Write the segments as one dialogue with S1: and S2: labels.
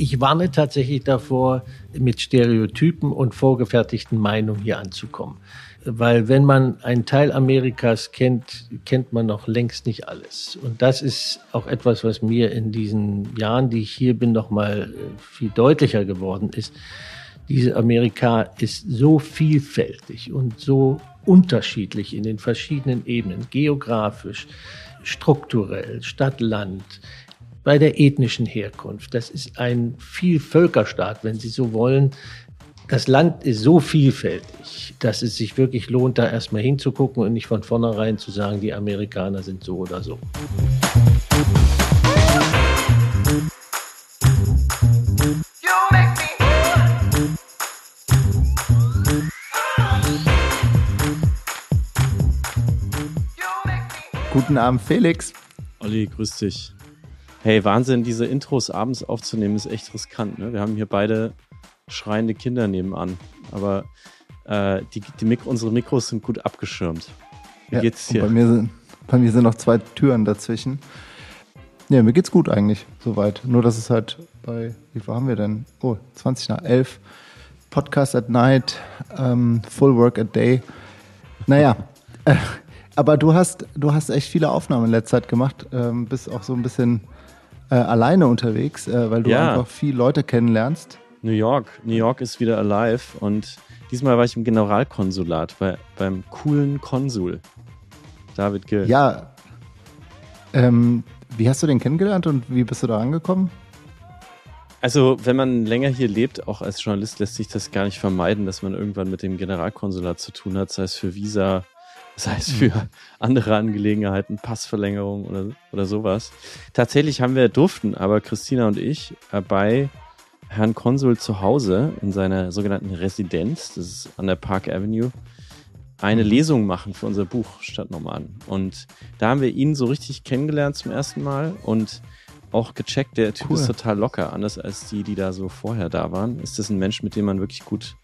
S1: Ich warne tatsächlich davor, mit Stereotypen und vorgefertigten Meinungen hier anzukommen. Weil wenn man einen Teil Amerikas kennt, kennt man noch längst nicht alles. Und das ist auch etwas, was mir in diesen Jahren, die ich hier bin, noch mal äh, viel deutlicher geworden ist. Diese Amerika ist so vielfältig und so unterschiedlich in den verschiedenen Ebenen, geografisch, strukturell, Stadt-Land, bei der ethnischen Herkunft. Das ist ein Vielvölkerstaat, wenn Sie so wollen. Das Land ist so vielfältig, dass es sich wirklich lohnt, da erstmal hinzugucken und nicht von vornherein zu sagen, die Amerikaner sind so oder so.
S2: Guten Abend, Felix.
S3: Olli, grüß dich. Hey, Wahnsinn, diese Intros abends aufzunehmen ist echt riskant. Ne? Wir haben hier beide schreiende Kinder nebenan. Aber äh, die, die Mik unsere Mikros sind gut abgeschirmt.
S2: Wie ja, geht's dir? Bei mir, sind, bei mir sind noch zwei Türen dazwischen. Ja, mir geht's gut eigentlich, soweit. Nur, dass es halt bei, wie viel haben wir denn? Oh, 20 nach 11. Podcast at night, um, full work a day. Naja, äh, aber du hast, du hast echt viele Aufnahmen in letzter Zeit gemacht, ähm, bist auch so ein bisschen äh, alleine unterwegs, äh, weil du ja. einfach viele Leute kennenlernst.
S3: New York. New York ist wieder alive und diesmal war ich im Generalkonsulat bei, beim coolen Konsul. David Gill.
S2: Ja. Ähm, wie hast du den kennengelernt und wie bist du da angekommen?
S3: Also, wenn man länger hier lebt, auch als Journalist, lässt sich das gar nicht vermeiden, dass man irgendwann mit dem Generalkonsulat zu tun hat, sei es für Visa, sei es für mhm. andere Angelegenheiten, Passverlängerung oder, oder sowas. Tatsächlich haben wir durften, aber Christina und ich äh, bei Herrn Konsul zu Hause in seiner sogenannten Residenz, das ist an der Park Avenue, eine mhm. Lesung machen für unser Buch Stadtnomaden. Und da haben wir ihn so richtig kennengelernt zum ersten Mal und auch gecheckt, der Typ cool. ist total locker, anders als die, die da so vorher da waren. Ist das ein Mensch, mit dem man wirklich gut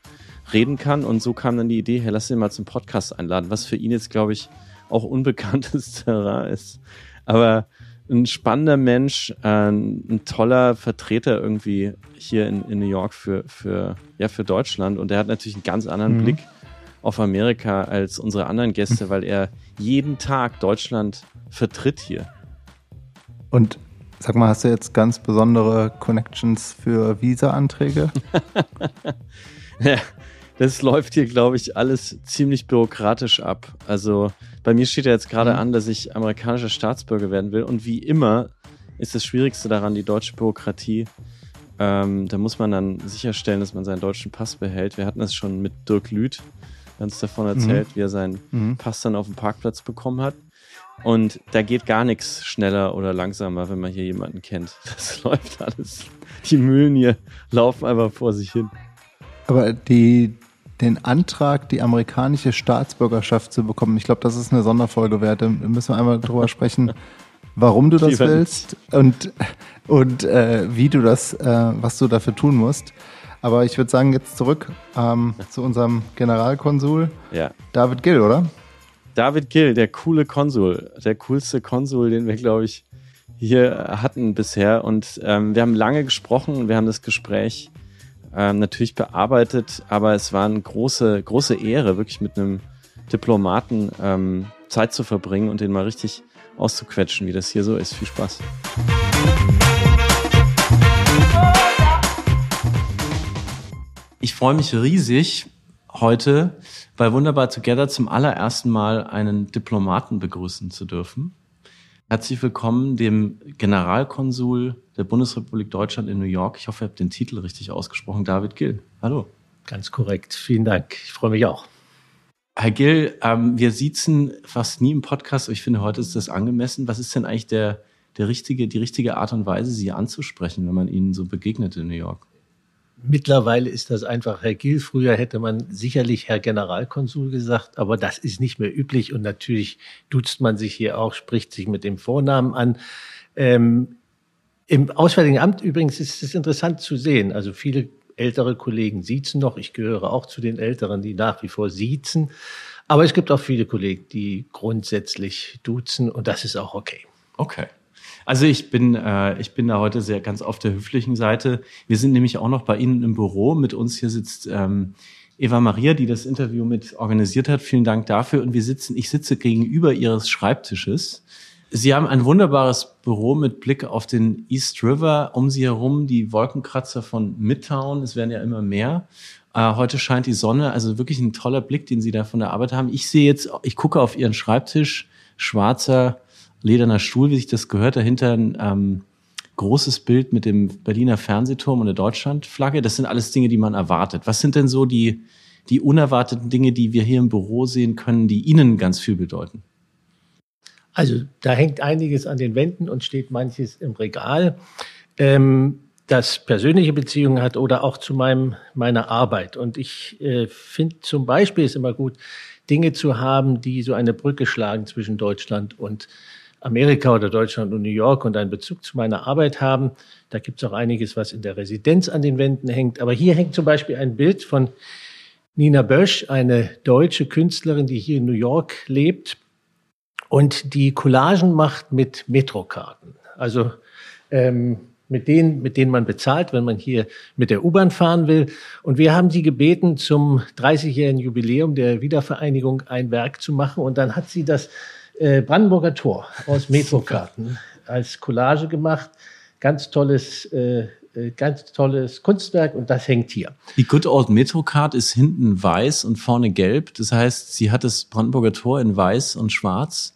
S3: reden kann. Und so kam dann die Idee, hey, lass ihn mal zum Podcast einladen, was für ihn jetzt, glaube ich, auch unbekanntes Terrain ist. Aber ein spannender Mensch, äh, ein toller Vertreter irgendwie hier in, in New York für, für, ja, für Deutschland. Und er hat natürlich einen ganz anderen mhm. Blick auf Amerika als unsere anderen Gäste, weil er jeden Tag Deutschland vertritt hier.
S2: Und sag mal, hast du jetzt ganz besondere Connections für Visa-Anträge?
S3: ja, das läuft hier, glaube ich, alles ziemlich bürokratisch ab. Also bei mir steht ja jetzt gerade mhm. an, dass ich amerikanischer Staatsbürger werden will. Und wie immer ist das Schwierigste daran die deutsche Bürokratie. Ähm, da muss man dann sicherstellen, dass man seinen deutschen Pass behält. Wir hatten das schon mit Dirk Lüth, der uns davon erzählt, mhm. wie er seinen mhm. Pass dann auf dem Parkplatz bekommen hat. Und da geht gar nichts schneller oder langsamer, wenn man hier jemanden kennt. Das läuft alles. Die Mühlen hier laufen einfach vor sich hin.
S2: Aber die, den Antrag, die amerikanische Staatsbürgerschaft zu bekommen. Ich glaube, das ist eine Sonderfolge wert. Da müssen wir einmal drüber sprechen, warum du das willst und, und äh, wie du das, äh, was du dafür tun musst. Aber ich würde sagen, jetzt zurück ähm, zu unserem Generalkonsul,
S3: ja.
S2: David Gill, oder?
S3: David Gill, der coole Konsul, der coolste Konsul, den wir, glaube ich, hier hatten bisher. Und ähm, wir haben lange gesprochen, wir haben das Gespräch ähm, natürlich bearbeitet, aber es war eine große, große Ehre, wirklich mit einem Diplomaten ähm, Zeit zu verbringen und den mal richtig auszuquetschen, wie das hier so ist. Viel Spaß. Ich freue mich riesig, heute bei Wunderbar Together zum allerersten Mal einen Diplomaten begrüßen zu dürfen. Herzlich willkommen dem Generalkonsul der Bundesrepublik Deutschland in New York. Ich hoffe, ihr habt den Titel richtig ausgesprochen. David Gill. Hallo.
S1: Ganz korrekt. Vielen Dank. Ich freue mich auch.
S3: Herr Gill, ähm, wir siezen fast nie im Podcast, ich finde, heute ist das angemessen. Was ist denn eigentlich der, der richtige, die richtige Art und Weise, Sie anzusprechen, wenn man Ihnen so begegnet in New York?
S1: Mittlerweile ist das einfach Herr Gill. Früher hätte man sicherlich Herr Generalkonsul gesagt, aber das ist nicht mehr üblich und natürlich duzt man sich hier auch, spricht sich mit dem Vornamen an. Ähm, Im Auswärtigen Amt übrigens ist es interessant zu sehen. Also viele ältere Kollegen siezen noch. Ich gehöre auch zu den Älteren, die nach wie vor siezen. Aber es gibt auch viele Kollegen, die grundsätzlich duzen und das ist auch okay.
S3: Okay. Also ich bin, äh, ich bin da heute sehr ganz auf der höflichen Seite. Wir sind nämlich auch noch bei Ihnen im Büro. Mit uns hier sitzt ähm, Eva Maria, die das Interview mit organisiert hat. Vielen Dank dafür. Und wir sitzen, ich sitze gegenüber Ihres Schreibtisches. Sie haben ein wunderbares Büro mit Blick auf den East River. Um Sie herum die Wolkenkratzer von Midtown. Es werden ja immer mehr. Äh, heute scheint die Sonne. Also wirklich ein toller Blick, den Sie da von der Arbeit haben. Ich sehe jetzt, ich gucke auf Ihren Schreibtisch. Schwarzer lederner Stuhl, wie sich das gehört. Dahinter ein ähm, großes Bild mit dem Berliner Fernsehturm und der Deutschlandflagge. Das sind alles Dinge, die man erwartet. Was sind denn so die, die unerwarteten Dinge, die wir hier im Büro sehen können, die Ihnen ganz viel bedeuten?
S1: Also da hängt einiges an den Wänden und steht manches im Regal, ähm, das persönliche Beziehungen hat oder auch zu meinem, meiner Arbeit. Und ich äh, finde zum Beispiel ist immer gut, Dinge zu haben, die so eine Brücke schlagen zwischen Deutschland und Amerika oder Deutschland und New York und einen Bezug zu meiner Arbeit haben. Da gibt es auch einiges, was in der Residenz an den Wänden hängt. Aber hier hängt zum Beispiel ein Bild von Nina Bösch, eine deutsche Künstlerin, die hier in New York lebt und die Collagen macht mit Metrokarten. Also ähm, mit denen, mit denen man bezahlt, wenn man hier mit der U-Bahn fahren will. Und wir haben sie gebeten, zum 30-jährigen Jubiläum der Wiedervereinigung ein Werk zu machen. Und dann hat sie das äh, Brandenburger Tor aus Metrokarten als Collage gemacht. Ganz tolles, äh, äh, ganz tolles Kunstwerk und das hängt hier.
S3: Die Good Old Metrocard ist hinten weiß und vorne gelb. Das heißt, sie hat das Brandenburger Tor in weiß und schwarz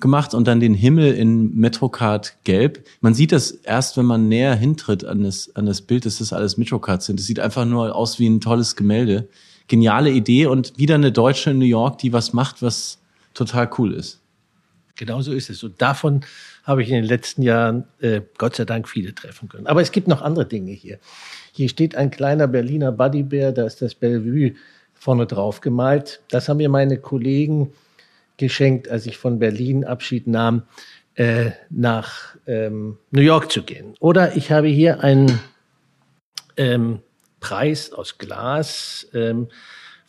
S3: gemacht und dann den Himmel in Metrocard gelb. Man sieht das erst, wenn man näher hintritt an das, an das Bild, dass das alles Metrocards sind. Das sieht einfach nur aus wie ein tolles Gemälde. Geniale Idee und wieder eine Deutsche in New York, die was macht, was total cool ist.
S1: Genau so ist es. Und davon habe ich in den letzten Jahren äh, Gott sei Dank viele treffen können. Aber es gibt noch andere Dinge hier. Hier steht ein kleiner Berliner Bodybear, da ist das Bellevue vorne drauf gemalt. Das haben mir meine Kollegen geschenkt, als ich von Berlin Abschied nahm, äh, nach ähm, New York zu gehen. Oder ich habe hier einen ähm, Preis aus Glas ähm,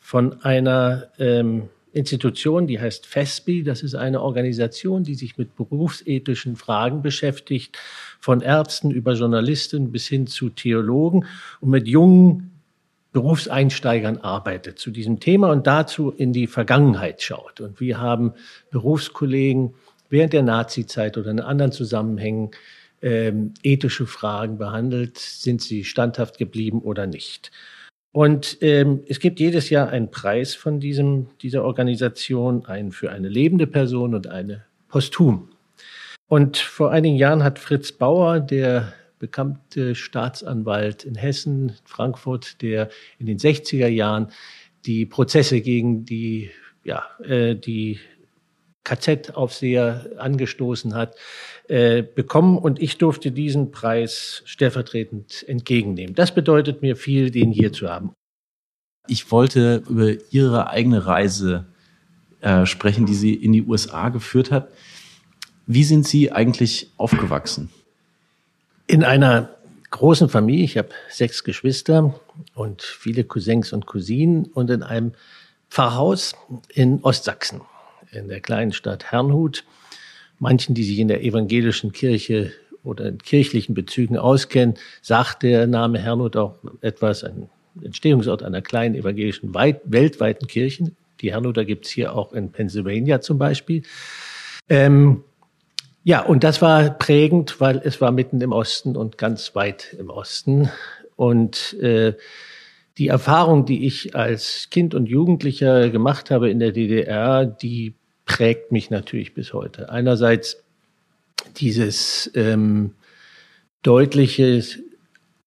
S1: von einer ähm, Institution, die heißt FESBI. Das ist eine Organisation, die sich mit berufsethischen Fragen beschäftigt, von Ärzten über Journalisten bis hin zu Theologen und mit jungen Berufseinsteigern arbeitet zu diesem Thema und dazu in die Vergangenheit schaut. Und wir haben Berufskollegen während der Nazizeit oder in anderen Zusammenhängen ähm, ethische Fragen behandelt. Sind sie standhaft geblieben oder nicht? Und ähm, es gibt jedes Jahr einen Preis von diesem, dieser Organisation, einen für eine lebende Person und eine posthum. Und vor einigen Jahren hat Fritz Bauer, der bekannte Staatsanwalt in Hessen, Frankfurt, der in den 60er Jahren die Prozesse gegen die, ja, äh, die KZ-Aufseher angestoßen hat, äh, bekommen und ich durfte diesen Preis stellvertretend entgegennehmen. Das bedeutet mir viel, den hier zu haben.
S3: Ich wollte über Ihre eigene Reise äh, sprechen, die Sie in die USA geführt hat. Wie sind Sie eigentlich aufgewachsen?
S1: In einer großen Familie. Ich habe sechs Geschwister und viele Cousins und Cousinen und in einem Pfarrhaus in Ostsachsen, in der kleinen Stadt Herrnhut manchen, die sich in der evangelischen Kirche oder in kirchlichen Bezügen auskennen, sagt der Name Herrnhut auch etwas, ein Entstehungsort einer kleinen evangelischen weit, weltweiten Kirche. Die Herrnhuter gibt es hier auch in Pennsylvania zum Beispiel. Ähm, ja, und das war prägend, weil es war mitten im Osten und ganz weit im Osten. Und äh, die Erfahrung, die ich als Kind und Jugendlicher gemacht habe in der DDR, die prägt mich natürlich bis heute. Einerseits dieses ähm, deutliche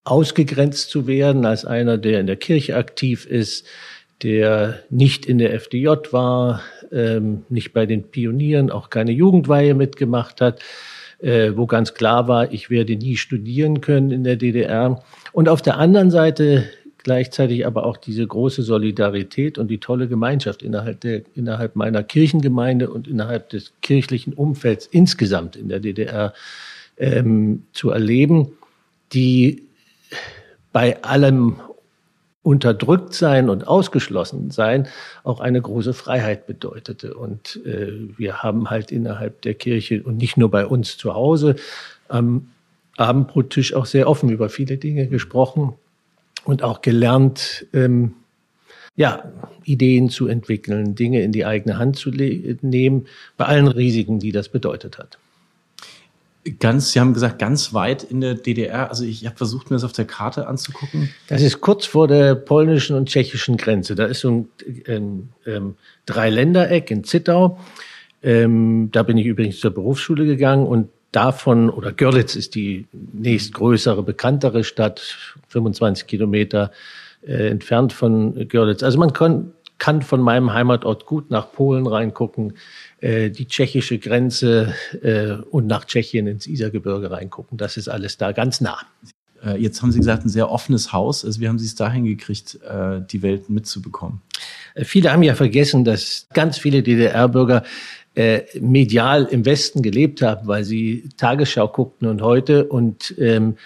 S1: ausgegrenzt zu werden als einer, der in der Kirche aktiv ist, der nicht in der FDJ war, ähm, nicht bei den Pionieren, auch keine Jugendweihe mitgemacht hat, äh, wo ganz klar war, ich werde nie studieren können in der DDR. Und auf der anderen Seite gleichzeitig aber auch diese große Solidarität und die tolle Gemeinschaft innerhalb, der, innerhalb meiner Kirchengemeinde und innerhalb des kirchlichen Umfelds insgesamt in der DDR ähm, zu erleben, die bei allem unterdrückt sein und ausgeschlossen sein auch eine große Freiheit bedeutete. Und äh, wir haben halt innerhalb der Kirche und nicht nur bei uns zu Hause am Abendbrottisch auch sehr offen über viele Dinge gesprochen und auch gelernt, ähm, ja, Ideen zu entwickeln, Dinge in die eigene Hand zu nehmen, bei allen Risiken, die das bedeutet hat.
S3: Ganz, Sie haben gesagt, ganz weit in der DDR. Also ich habe versucht, mir das auf der Karte anzugucken.
S1: Das ist kurz vor der polnischen und tschechischen Grenze. Da ist so ein ähm, ähm, Dreiländereck in Zittau. Ähm, da bin ich übrigens zur Berufsschule gegangen und davon, oder Görlitz ist die nächstgrößere, bekanntere Stadt, 25 Kilometer äh, entfernt von Görlitz. Also man kann, kann von meinem Heimatort gut nach Polen reingucken. Äh, die tschechische Grenze äh, und nach Tschechien ins Isergebirge reingucken. Das ist alles da ganz nah.
S3: Äh, jetzt haben Sie gesagt, ein sehr offenes Haus. Also wie haben Sie es dahin gekriegt, die Welt mitzubekommen?
S1: Viele haben ja vergessen, dass ganz viele DDR-Bürger medial im Westen gelebt haben, weil sie Tagesschau guckten und heute und ähm,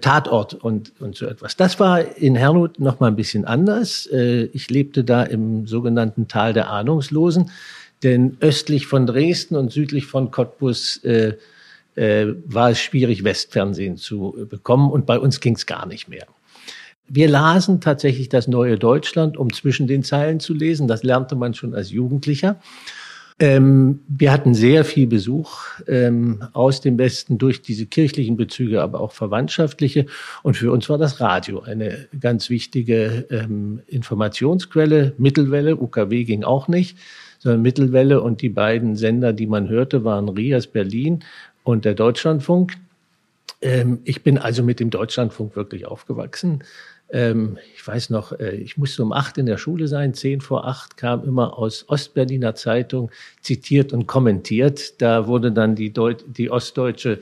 S1: Tatort und, und so etwas. Das war in Herrnhut noch mal ein bisschen anders. ich lebte da im sogenannten Tal der Ahnungslosen. Denn östlich von Dresden und südlich von Cottbus äh, äh, war es schwierig, Westfernsehen zu äh, bekommen. Und bei uns ging es gar nicht mehr. Wir lasen tatsächlich das neue Deutschland, um zwischen den Zeilen zu lesen. Das lernte man schon als Jugendlicher. Ähm, wir hatten sehr viel Besuch ähm, aus dem Westen durch diese kirchlichen Bezüge, aber auch verwandtschaftliche. Und für uns war das Radio eine ganz wichtige ähm, Informationsquelle. Mittelwelle, UKW ging auch nicht sondern Mittelwelle und die beiden Sender, die man hörte, waren Rias Berlin und der Deutschlandfunk. Ähm, ich bin also mit dem Deutschlandfunk wirklich aufgewachsen. Ähm, ich weiß noch, äh, ich musste um acht in der Schule sein, zehn vor acht kam immer aus Ostberliner Zeitung zitiert und kommentiert. Da wurde dann die, Deut die ostdeutsche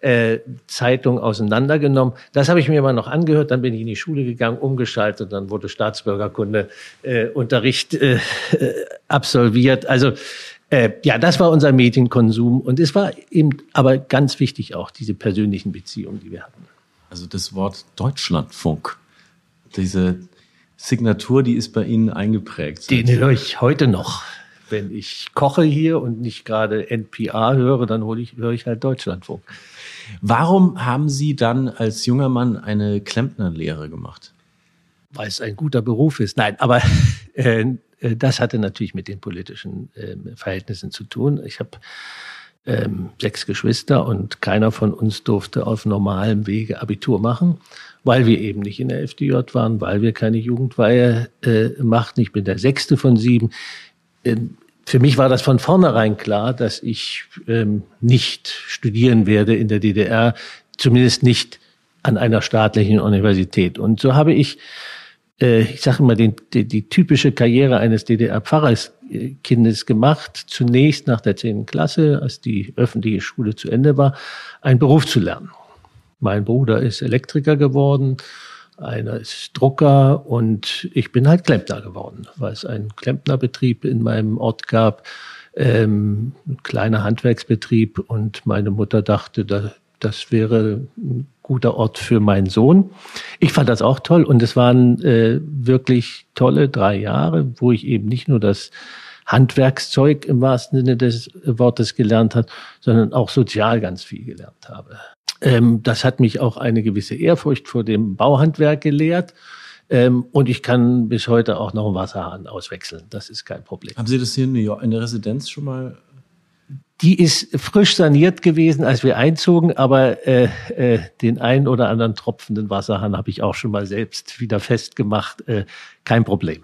S1: äh, Zeitung auseinandergenommen. Das habe ich mir immer noch angehört. Dann bin ich in die Schule gegangen, umgeschaltet, dann wurde Staatsbürgerkunde äh, Unterricht äh, absolviert. Also äh, ja, das war unser Medienkonsum und es war eben aber ganz wichtig auch diese persönlichen Beziehungen, die wir hatten.
S3: Also das Wort Deutschlandfunk, diese Signatur, die ist bei Ihnen eingeprägt.
S1: Den höre ich heute noch. Wenn ich koche hier und nicht gerade NPA höre, dann hole ich, höre ich halt Deutschlandfunk.
S3: Warum haben Sie dann als junger Mann eine Klempnerlehre gemacht?
S1: Weil es ein guter Beruf ist. Nein, aber äh, äh, das hatte natürlich mit den politischen äh, Verhältnissen zu tun. Ich habe ähm, sechs Geschwister und keiner von uns durfte auf normalem Wege Abitur machen, weil wir eben nicht in der FDJ waren, weil wir keine Jugendweihe äh, machten. Ich bin der sechste von sieben. Ähm, für mich war das von vornherein klar, dass ich ähm, nicht studieren werde in der DDR, zumindest nicht an einer staatlichen Universität. Und so habe ich, äh, ich sage immer, den, die, die typische Karriere eines DDR-Pfarrerskindes gemacht. Zunächst nach der zehnten Klasse, als die öffentliche Schule zu Ende war, einen Beruf zu lernen. Mein Bruder ist Elektriker geworden einer ist Drucker und ich bin halt Klempner geworden, weil es einen Klempnerbetrieb in meinem Ort gab, ähm, ein kleiner Handwerksbetrieb und meine Mutter dachte, da, das wäre ein guter Ort für meinen Sohn. Ich fand das auch toll und es waren äh, wirklich tolle drei Jahre, wo ich eben nicht nur das Handwerkszeug im wahrsten Sinne des Wortes gelernt hat, sondern auch sozial ganz viel gelernt habe. Ähm, das hat mich auch eine gewisse Ehrfurcht vor dem Bauhandwerk gelehrt. Ähm, und ich kann bis heute auch noch einen Wasserhahn auswechseln. Das ist kein Problem.
S3: Haben Sie das hier in, New York, in der Residenz schon mal?
S1: Die ist frisch saniert gewesen, als wir einzogen, aber äh, äh, den einen oder anderen tropfenden Wasserhahn habe ich auch schon mal selbst wieder festgemacht. Äh, kein Problem.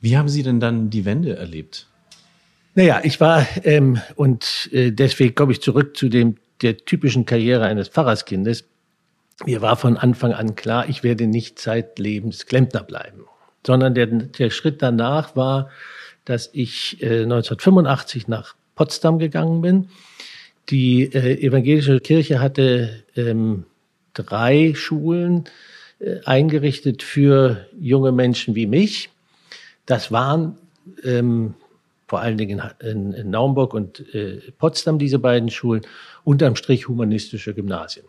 S3: Wie haben Sie denn dann die Wende erlebt?
S1: Naja, ich war, ähm, und äh, deswegen komme ich zurück zu dem der typischen Karriere eines Pfarrerskindes. Mir war von Anfang an klar, ich werde nicht zeitlebens Klempner bleiben, sondern der, der Schritt danach war, dass ich äh, 1985 nach Potsdam gegangen bin. Die äh, evangelische Kirche hatte ähm, drei Schulen äh, eingerichtet für junge Menschen wie mich. Das waren ähm, vor allen Dingen in, in Naumburg und äh, Potsdam diese beiden Schulen, unterm Strich humanistische Gymnasien.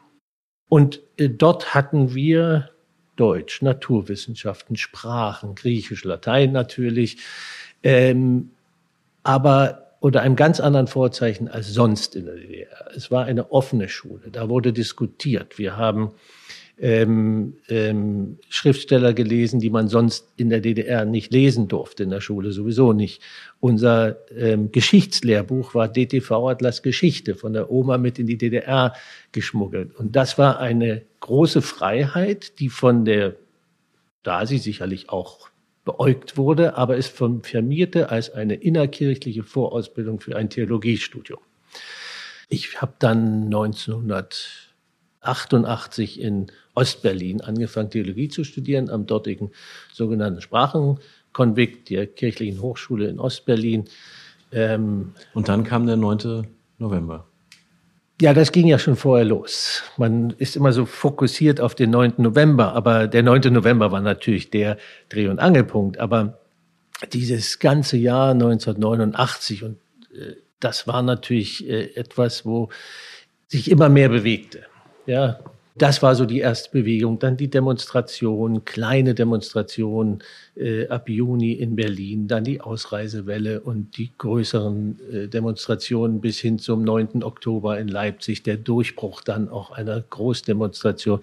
S1: Und äh, dort hatten wir Deutsch, Naturwissenschaften, Sprachen, Griechisch, Latein natürlich, ähm, aber unter einem ganz anderen Vorzeichen als sonst in der DDR. Es war eine offene Schule, da wurde diskutiert. Wir haben ähm, ähm, Schriftsteller gelesen, die man sonst in der DDR nicht lesen durfte, in der Schule sowieso nicht. Unser ähm, Geschichtslehrbuch war DTV Atlas Geschichte von der Oma mit in die DDR geschmuggelt. Und das war eine große Freiheit, die von der sie sicherlich auch beäugt wurde, aber es firmierte als eine innerkirchliche Vorausbildung für ein Theologiestudium. Ich habe dann 1988 in Ostberlin angefangen, Theologie zu studieren, am dortigen sogenannten Sprachenkonvikt der kirchlichen Hochschule in Ostberlin.
S3: Ähm, Und dann kam der 9. November.
S1: Ja, das ging ja schon vorher los. Man ist immer so fokussiert auf den 9. November, aber der 9. November war natürlich der Dreh- und Angelpunkt. Aber dieses ganze Jahr 1989 und äh, das war natürlich äh, etwas, wo sich immer mehr bewegte. Ja, das war so die erste Bewegung. Dann die Demonstration, kleine Demonstration äh, ab Juni in Berlin, dann die Ausreisewelle und die größeren äh, Demonstrationen bis hin zum 9. Oktober in Leipzig, der Durchbruch dann auch einer Großdemonstration.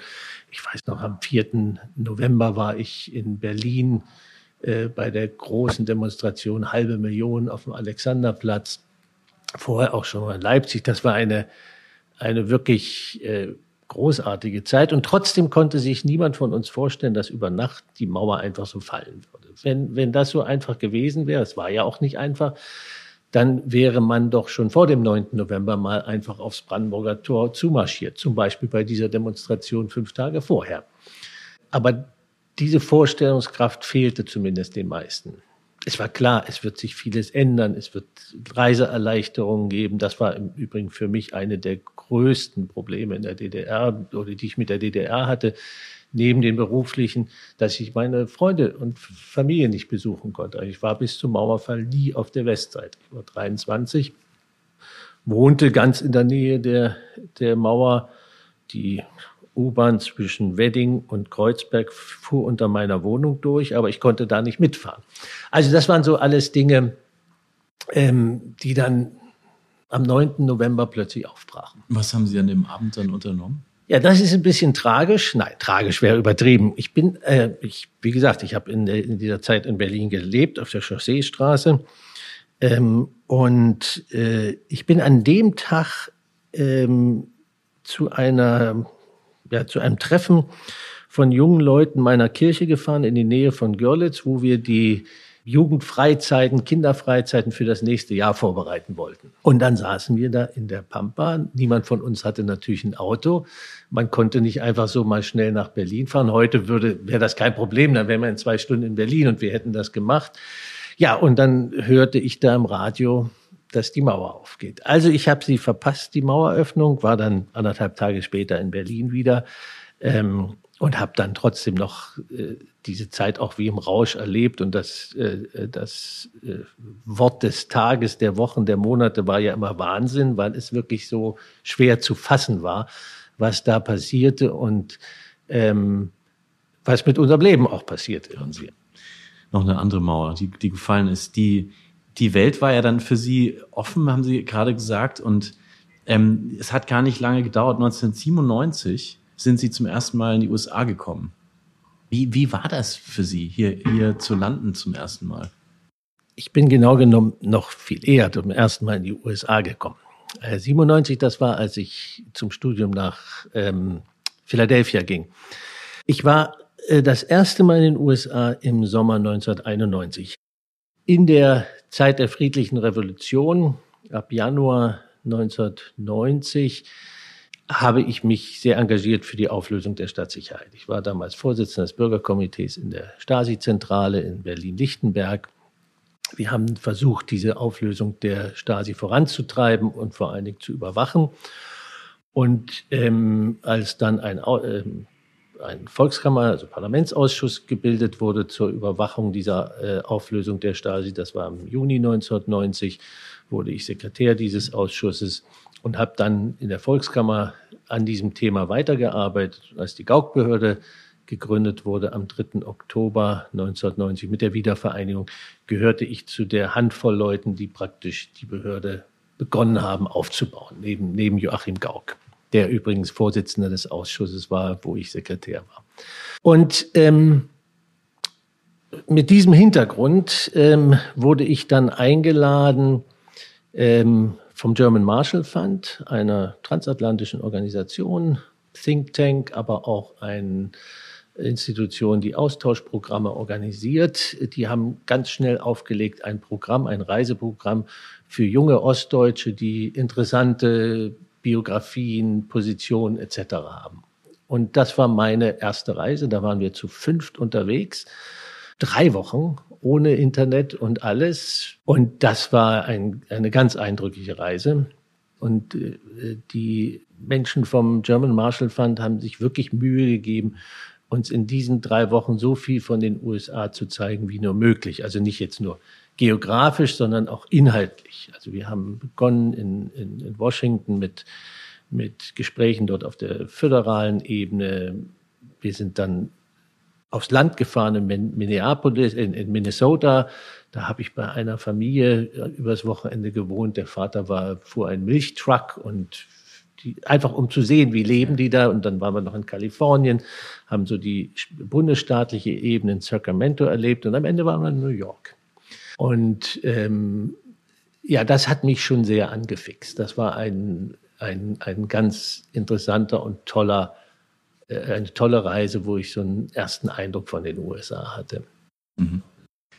S1: Ich weiß noch, am 4. November war ich in Berlin äh, bei der großen Demonstration, halbe Million auf dem Alexanderplatz. Vorher auch schon mal in Leipzig. Das war eine, eine wirklich äh, großartige Zeit. Und trotzdem konnte sich niemand von uns vorstellen, dass über Nacht die Mauer einfach so fallen würde. Wenn, wenn das so einfach gewesen wäre, es war ja auch nicht einfach, dann wäre man doch schon vor dem 9. November mal einfach aufs Brandenburger Tor zumarschiert. Zum Beispiel bei dieser Demonstration fünf Tage vorher. Aber diese Vorstellungskraft fehlte zumindest den meisten. Es war klar, es wird sich vieles ändern, es wird Reiseerleichterungen geben. Das war im Übrigen für mich eine der größten Probleme in der DDR oder die ich mit der DDR hatte, neben den beruflichen, dass ich meine Freunde und Familie nicht besuchen konnte. Ich war bis zum Mauerfall nie auf der Westseite. Ich war 23, wohnte ganz in der Nähe der, der Mauer. Die U-Bahn zwischen Wedding und Kreuzberg fuhr unter meiner Wohnung durch, aber ich konnte da nicht mitfahren. Also das waren so alles Dinge, ähm, die dann am 9. November plötzlich aufbrachen.
S3: Was haben Sie an dem Abend dann unternommen?
S1: Ja, das ist ein bisschen tragisch. Nein, tragisch wäre übertrieben. Ich bin, äh, ich, wie gesagt, ich habe in, in, dieser Zeit in Berlin gelebt, auf der Chausseestraße. Ähm, und äh, ich bin an dem Tag ähm, zu einer, ja, zu einem Treffen von jungen Leuten meiner Kirche gefahren in die Nähe von Görlitz, wo wir die Jugendfreizeiten, Kinderfreizeiten für das nächste Jahr vorbereiten wollten. Und dann saßen wir da in der Pampa. Niemand von uns hatte natürlich ein Auto. Man konnte nicht einfach so mal schnell nach Berlin fahren. Heute würde, wäre das kein Problem. Dann wären wir in zwei Stunden in Berlin und wir hätten das gemacht. Ja, und dann hörte ich da im Radio, dass die Mauer aufgeht. Also ich habe sie verpasst, die Maueröffnung, war dann anderthalb Tage später in Berlin wieder. Ähm, und habe dann trotzdem noch äh, diese Zeit auch wie im Rausch erlebt und das, äh, das äh, Wort des Tages, der Wochen, der Monate war ja immer Wahnsinn, weil es wirklich so schwer zu fassen war, was da passierte und ähm, was mit unserem Leben auch passierte. Irgendwie.
S3: Noch eine andere Mauer, die, die gefallen ist. Die, die Welt war ja dann für Sie offen, haben Sie gerade gesagt, und ähm, es hat gar nicht lange gedauert. 1997 sind Sie zum ersten Mal in die USA gekommen. Wie, wie war das für Sie, hier, hier zu landen zum ersten Mal?
S1: Ich bin genau genommen noch viel eher zum ersten Mal in die USA gekommen. Äh, 97, das war, als ich zum Studium nach ähm, Philadelphia ging. Ich war äh, das erste Mal in den USA im Sommer 1991. In der Zeit der friedlichen Revolution, ab Januar 1990, habe ich mich sehr engagiert für die Auflösung der Stadtsicherheit. Ich war damals Vorsitzender des Bürgerkomitees in der Stasi-Zentrale in Berlin-Lichtenberg. Wir haben versucht, diese Auflösung der Stasi voranzutreiben und vor allen Dingen zu überwachen. Und ähm, als dann ein, ähm, ein Volkskammer, also Parlamentsausschuss gebildet wurde zur Überwachung dieser äh, Auflösung der Stasi, das war im Juni 1990, wurde ich Sekretär dieses Ausschusses und habe dann in der Volkskammer an diesem Thema weitergearbeitet. Als die Gaukbehörde gegründet wurde am 3. Oktober 1990 mit der Wiedervereinigung, gehörte ich zu der Handvoll Leuten, die praktisch die Behörde begonnen haben aufzubauen, neben, neben Joachim Gauck, der übrigens Vorsitzender des Ausschusses war, wo ich Sekretär war. Und ähm, mit diesem Hintergrund ähm, wurde ich dann eingeladen ähm, vom German Marshall Fund, einer transatlantischen Organisation, Think Tank, aber auch eine Institution, die Austauschprogramme organisiert. Die haben ganz schnell aufgelegt ein Programm, ein Reiseprogramm für junge Ostdeutsche, die interessante Biografien, Positionen etc. haben. Und das war meine erste Reise. Da waren wir zu fünft unterwegs. Drei Wochen ohne Internet und alles. Und das war ein, eine ganz eindrückliche Reise. Und äh, die Menschen vom German Marshall Fund haben sich wirklich Mühe gegeben, uns in diesen drei Wochen so viel von den USA zu zeigen wie nur möglich. Also nicht jetzt nur geografisch, sondern auch inhaltlich. Also wir haben begonnen in, in, in Washington mit, mit Gesprächen dort auf der föderalen Ebene. Wir sind dann aufs Land gefahren in Minneapolis, in, in Minnesota. Da habe ich bei einer Familie äh, übers Wochenende gewohnt. Der Vater war, fuhr einen Milchtruck und die, einfach um zu sehen, wie leben die da. Und dann waren wir noch in Kalifornien, haben so die bundesstaatliche Ebene in Sacramento erlebt und am Ende waren wir in New York. Und ähm, ja, das hat mich schon sehr angefixt. Das war ein, ein, ein ganz interessanter und toller, äh, eine tolle Reise, wo ich so einen ersten Eindruck von den USA hatte.
S3: Mhm.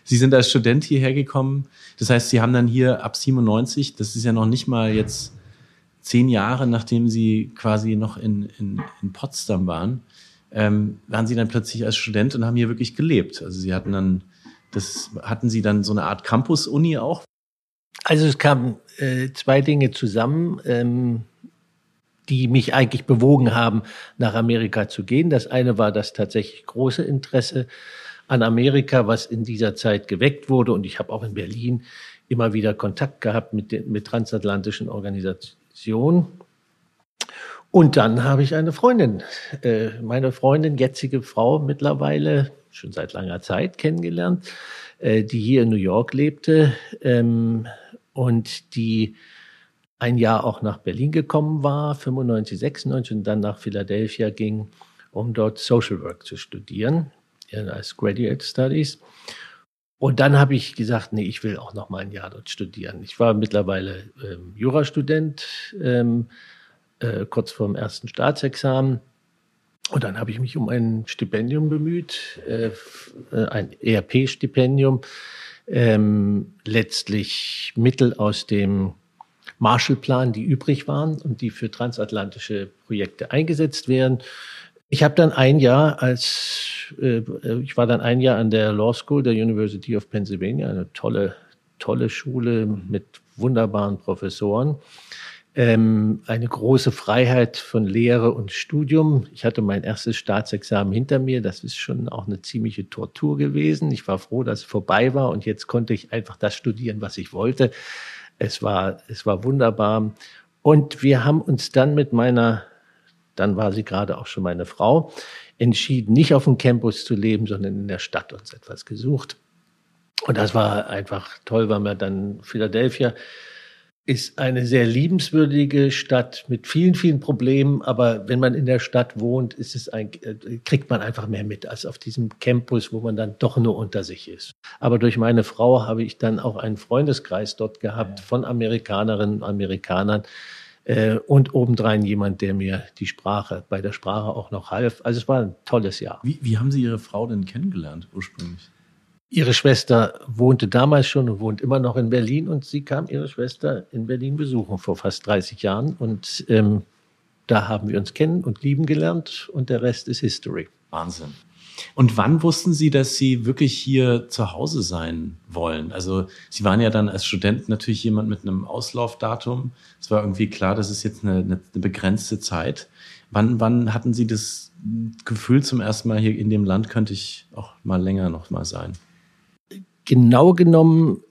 S3: Sie sind als Student hierher gekommen. Das heißt, Sie haben dann hier ab 97, das ist ja noch nicht mal jetzt zehn Jahre, nachdem Sie quasi noch in, in, in Potsdam waren, ähm, waren Sie dann plötzlich als Student und haben hier wirklich gelebt. Also Sie hatten dann, das hatten Sie dann so eine Art Campus-Uni auch?
S1: Also es kamen äh, zwei Dinge zusammen. Ähm die mich eigentlich bewogen haben, nach Amerika zu gehen. Das eine war das tatsächlich große Interesse an Amerika, was in dieser Zeit geweckt wurde. Und ich habe auch in Berlin immer wieder Kontakt gehabt mit, den, mit transatlantischen Organisationen. Und dann habe ich eine Freundin, äh, meine Freundin, jetzige Frau mittlerweile, schon seit langer Zeit kennengelernt, äh, die hier in New York lebte ähm, und die ein Jahr auch nach Berlin gekommen war, 95, 96 und dann nach Philadelphia ging, um dort Social Work zu studieren, als Graduate Studies. Und dann habe ich gesagt, nee, ich will auch noch mal ein Jahr dort studieren. Ich war mittlerweile ähm, Jurastudent, ähm, äh, kurz vor dem ersten Staatsexamen. Und dann habe ich mich um ein Stipendium bemüht, äh, äh ein ERP-Stipendium, ähm, letztlich Mittel aus dem Marshallplan, die übrig waren und die für transatlantische Projekte eingesetzt werden. Ich habe dann ein Jahr als, äh, ich war dann ein Jahr an der Law School der University of Pennsylvania, eine tolle, tolle Schule mit wunderbaren Professoren. Ähm, eine große Freiheit von Lehre und Studium. Ich hatte mein erstes Staatsexamen hinter mir. Das ist schon auch eine ziemliche Tortur gewesen. Ich war froh, dass es vorbei war und jetzt konnte ich einfach das studieren, was ich wollte. Es war, es war wunderbar. Und wir haben uns dann mit meiner dann war sie gerade auch schon meine Frau, entschieden, nicht auf dem Campus zu leben, sondern in der Stadt uns etwas gesucht. Und das war einfach toll, weil wir dann Philadelphia ist eine sehr liebenswürdige Stadt mit vielen, vielen Problemen. Aber wenn man in der Stadt wohnt, ist es ein, äh, kriegt man einfach mehr mit als auf diesem Campus, wo man dann doch nur unter sich ist. Aber durch meine Frau habe ich dann auch einen Freundeskreis dort gehabt von Amerikanerinnen und Amerikanern, äh, und obendrein jemand, der mir die Sprache, bei der Sprache auch noch half. Also es war ein tolles Jahr.
S3: Wie, wie haben Sie Ihre Frau denn kennengelernt ursprünglich?
S1: Ihre Schwester wohnte damals schon und wohnt immer noch in Berlin und sie kam ihre Schwester in Berlin besuchen vor fast 30 Jahren und ähm, da haben wir uns kennen und lieben gelernt und der Rest ist History.
S3: Wahnsinn. Und wann wussten Sie, dass Sie wirklich hier zu Hause sein wollen? Also Sie waren ja dann als Student natürlich jemand mit einem Auslaufdatum. Es war irgendwie klar, das ist jetzt eine, eine, begrenzte Zeit. Wann, wann hatten Sie das Gefühl zum ersten Mal hier in dem Land, könnte ich auch mal länger noch mal sein?
S1: Genau genommen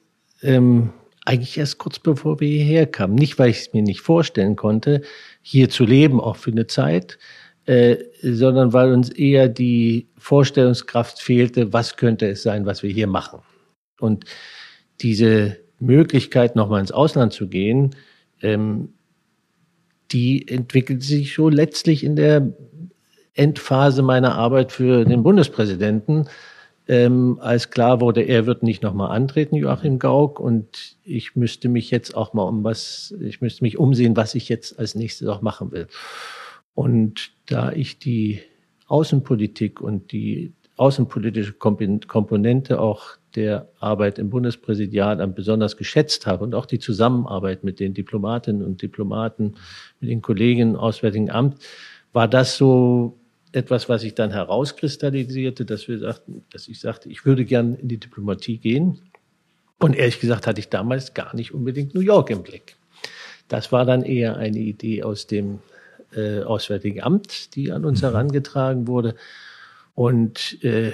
S1: ähm, eigentlich erst kurz bevor wir hierher kamen. Nicht, weil ich es mir nicht vorstellen konnte, hier zu leben, auch für eine Zeit, äh, sondern weil uns eher die Vorstellungskraft fehlte, was könnte es sein, was wir hier machen. Und diese Möglichkeit, nochmal ins Ausland zu gehen, ähm, die entwickelt sich so letztlich in der Endphase meiner Arbeit für den Bundespräsidenten, ähm, als klar wurde, er wird nicht nochmal antreten, Joachim Gauck, und ich müsste mich jetzt auch mal um was, ich müsste mich umsehen, was ich jetzt als nächstes auch machen will. Und da ich die Außenpolitik und die außenpolitische Komponente auch der Arbeit im Bundespräsidiat besonders geschätzt habe und auch die Zusammenarbeit mit den Diplomatinnen und Diplomaten, mit den Kollegen im Auswärtigen Amt, war das so etwas, was sich dann herauskristallisierte, dass wir sagten, dass ich sagte, ich würde gern in die Diplomatie gehen. Und ehrlich gesagt hatte ich damals gar nicht unbedingt New York im Blick. Das war dann eher eine Idee aus dem äh, Auswärtigen Amt, die an uns mhm. herangetragen wurde und äh,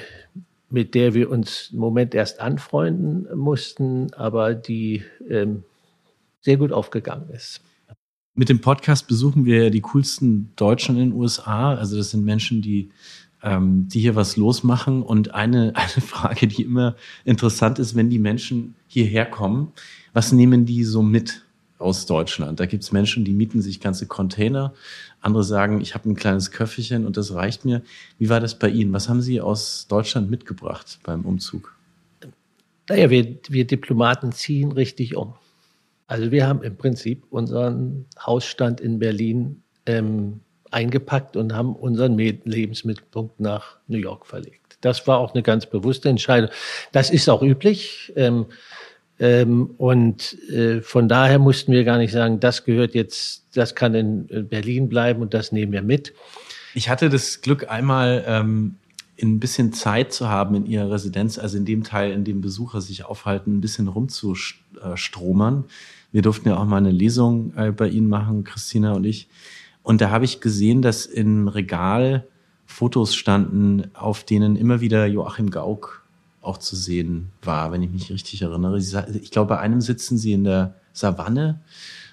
S1: mit der wir uns im Moment erst anfreunden mussten, aber die ähm, sehr gut aufgegangen ist.
S3: Mit dem Podcast besuchen wir die coolsten Deutschen in den USA. Also das sind Menschen, die, ähm, die hier was losmachen. Und eine, eine Frage, die immer interessant ist, wenn die Menschen hierher kommen, was nehmen die so mit aus Deutschland? Da gibt es Menschen, die mieten sich ganze Container. Andere sagen, ich habe ein kleines Köfferchen und das reicht mir. Wie war das bei Ihnen? Was haben Sie aus Deutschland mitgebracht beim Umzug?
S1: Naja, wir, wir Diplomaten ziehen richtig um. Also wir haben im Prinzip unseren Hausstand in Berlin ähm, eingepackt und haben unseren Lebensmittelpunkt nach New York verlegt. Das war auch eine ganz bewusste Entscheidung. Das ist auch üblich. Ähm, ähm, und äh, von daher mussten wir gar nicht sagen, das gehört jetzt, das kann in Berlin bleiben und das nehmen wir mit.
S3: Ich hatte das Glück, einmal ähm, ein bisschen Zeit zu haben in ihrer Residenz, also in dem Teil, in dem Besucher sich aufhalten, ein bisschen rumzustromern. Wir durften ja auch mal eine Lesung äh, bei Ihnen machen, Christina und ich. Und da habe ich gesehen, dass im Regal Fotos standen, auf denen immer wieder Joachim Gauck auch zu sehen war, wenn ich mich richtig erinnere. Ich glaube, bei einem sitzen sie in der Savanne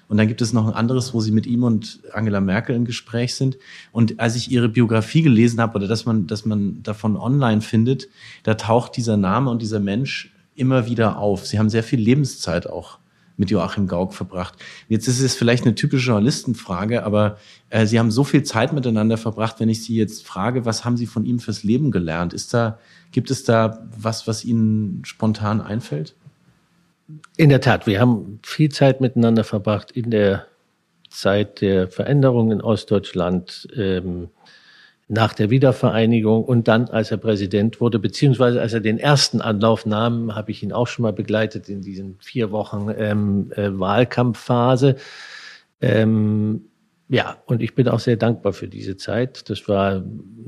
S3: und dann gibt es noch ein anderes, wo sie mit ihm und Angela Merkel im Gespräch sind. Und als ich ihre Biografie gelesen habe oder dass man, dass man davon online findet, da taucht dieser Name und dieser Mensch immer wieder auf. Sie haben sehr viel Lebenszeit auch mit Joachim Gauck verbracht. Jetzt ist es vielleicht eine typische Journalistenfrage, aber äh, Sie haben so viel Zeit miteinander verbracht. Wenn ich Sie jetzt frage, was haben Sie von ihm fürs Leben gelernt? Ist da, gibt es da was, was Ihnen spontan einfällt?
S1: In der Tat, wir haben viel Zeit miteinander verbracht in der Zeit der Veränderung in Ostdeutschland. Ähm, nach der Wiedervereinigung und dann, als er Präsident wurde, beziehungsweise als er den ersten Anlauf nahm, habe ich ihn auch schon mal begleitet in diesen vier Wochen ähm, äh, Wahlkampfphase. Ähm, ja, und ich bin auch sehr dankbar für diese Zeit. Das war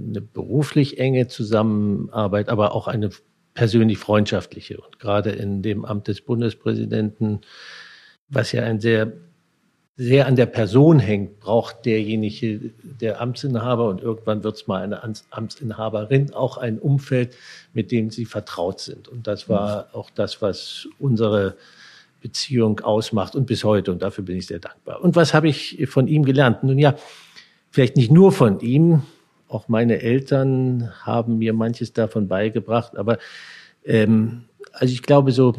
S1: eine beruflich enge Zusammenarbeit, aber auch eine persönlich freundschaftliche. Und gerade in dem Amt des Bundespräsidenten, was ja ein sehr sehr an der Person hängt, braucht derjenige, der Amtsinhaber und irgendwann wird es mal eine Amtsinhaberin, auch ein Umfeld, mit dem sie vertraut sind. Und das war auch das, was unsere Beziehung ausmacht und bis heute. Und dafür bin ich sehr dankbar. Und was habe ich von ihm gelernt? Nun ja, vielleicht nicht nur von ihm. Auch meine Eltern haben mir manches davon beigebracht. Aber ähm, also ich glaube so,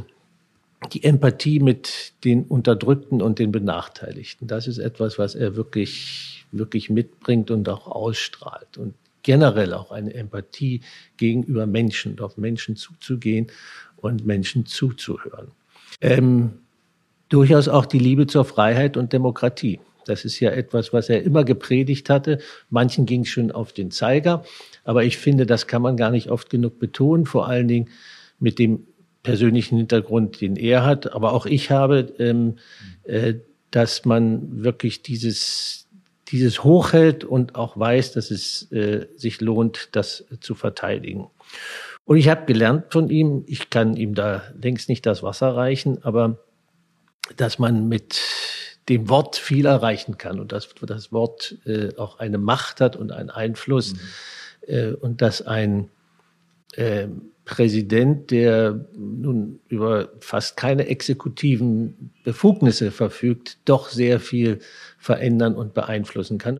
S1: die Empathie mit den Unterdrückten und den Benachteiligten. Das ist etwas, was er wirklich, wirklich mitbringt und auch ausstrahlt. Und generell auch eine Empathie gegenüber Menschen auf Menschen zuzugehen und Menschen zuzuhören. Ähm, durchaus auch die Liebe zur Freiheit und Demokratie. Das ist ja etwas, was er immer gepredigt hatte. Manchen ging es schon auf den Zeiger, aber ich finde, das kann man gar nicht oft genug betonen, vor allen Dingen mit dem persönlichen Hintergrund, den er hat, aber auch ich habe, ähm, äh, dass man wirklich dieses, dieses hochhält und auch weiß, dass es äh, sich lohnt, das zu verteidigen. Und ich habe gelernt von ihm, ich kann ihm da längst nicht das Wasser reichen, aber dass man mit dem Wort viel erreichen kann und dass das Wort äh, auch eine Macht hat und einen Einfluss mhm. äh, und dass ein äh, Präsident, der nun über fast keine exekutiven Befugnisse verfügt, doch sehr viel verändern und beeinflussen kann.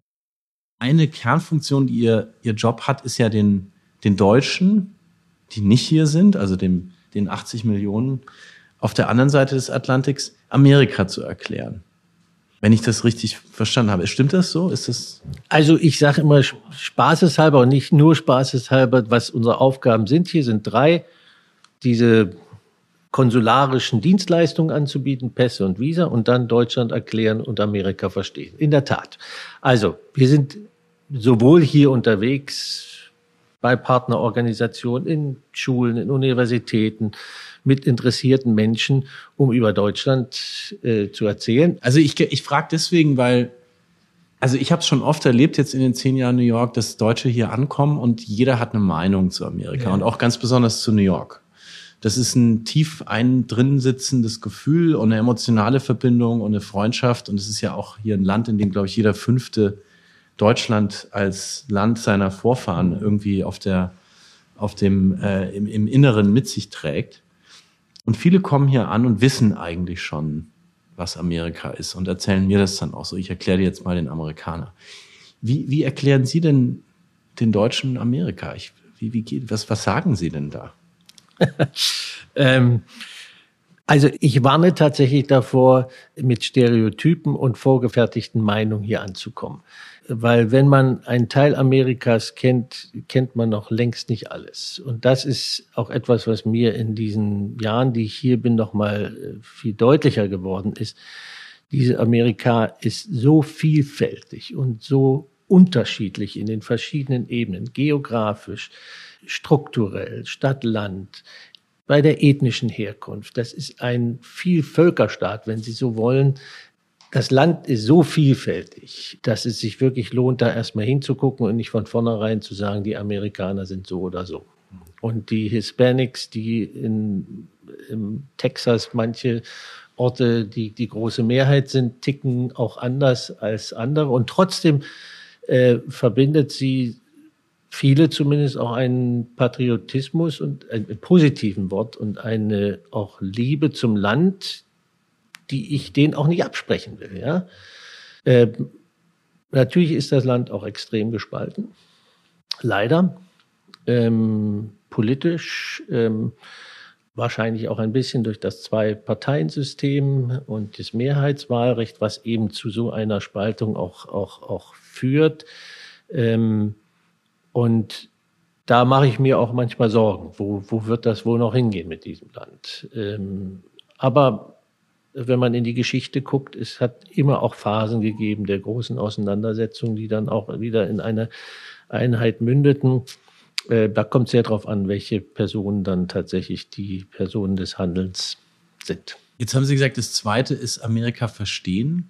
S3: eine Kernfunktion, die ihr, ihr Job hat, ist ja den, den Deutschen, die nicht hier sind, also dem, den 80 Millionen auf der anderen Seite des Atlantiks, Amerika zu erklären. Wenn ich das richtig verstanden habe. Stimmt das so? Ist das?
S1: Also ich sage immer spaßeshalber und nicht nur spaßeshalber, was unsere Aufgaben sind. Hier sind drei. Diese konsularischen Dienstleistungen anzubieten, Pässe und Visa und dann Deutschland erklären und Amerika verstehen. In der Tat. Also, wir sind sowohl hier unterwegs bei Partnerorganisationen, in Schulen, in Universitäten, mit interessierten Menschen, um über Deutschland äh, zu erzählen.
S3: Also ich, ich frage deswegen, weil, also ich habe es schon oft erlebt jetzt in den zehn Jahren New York, dass Deutsche hier ankommen und jeder hat eine Meinung zu Amerika ja. und auch ganz besonders zu New York. Das ist ein tief ein drin sitzendes Gefühl und eine emotionale Verbindung und eine Freundschaft. Und es ist ja auch hier ein Land, in dem, glaube ich, jeder fünfte Deutschland als Land seiner Vorfahren irgendwie auf der, auf dem, äh, im, im Inneren mit sich trägt. Und viele kommen hier an und wissen eigentlich schon, was Amerika ist und erzählen mir das dann auch so. Ich erkläre dir jetzt mal den Amerikaner. Wie, wie erklären Sie denn den Deutschen Amerika? Ich, wie, wie geht, was, was sagen Sie denn da?
S1: ähm, also ich warne tatsächlich davor, mit Stereotypen und vorgefertigten Meinungen hier anzukommen. Weil wenn man einen Teil Amerikas kennt, kennt man noch längst nicht alles. Und das ist auch etwas, was mir in diesen Jahren, die ich hier bin, noch mal äh, viel deutlicher geworden ist. Diese Amerika ist so vielfältig und so unterschiedlich in den verschiedenen Ebenen, geografisch, strukturell, Stadt-Land, bei der ethnischen Herkunft. Das ist ein Vielvölkerstaat, wenn Sie so wollen. Das Land ist so vielfältig, dass es sich wirklich lohnt, da erstmal hinzugucken und nicht von vornherein zu sagen, die Amerikaner sind so oder so. Und die Hispanics, die in, in Texas manche Orte, die die große Mehrheit sind, ticken auch anders als andere. Und trotzdem äh, verbindet sie viele zumindest auch einen Patriotismus und einen positiven Wort und eine auch Liebe zum Land, die ich denen auch nicht absprechen will. Ja? Äh, natürlich ist das Land auch extrem gespalten. Leider. Ähm, politisch. Ähm, wahrscheinlich auch ein bisschen durch das Zwei-Parteien-System und das Mehrheitswahlrecht, was eben zu so einer Spaltung auch, auch, auch führt. Ähm, und da mache ich mir auch manchmal Sorgen. Wo, wo wird das wohl noch hingehen mit diesem Land? Ähm, aber wenn man in die Geschichte guckt, es hat immer auch Phasen gegeben der großen Auseinandersetzungen, die dann auch wieder in eine Einheit mündeten. Äh, da kommt sehr darauf an, welche Personen dann tatsächlich die Personen des Handelns sind.
S3: Jetzt haben Sie gesagt, das Zweite ist Amerika verstehen.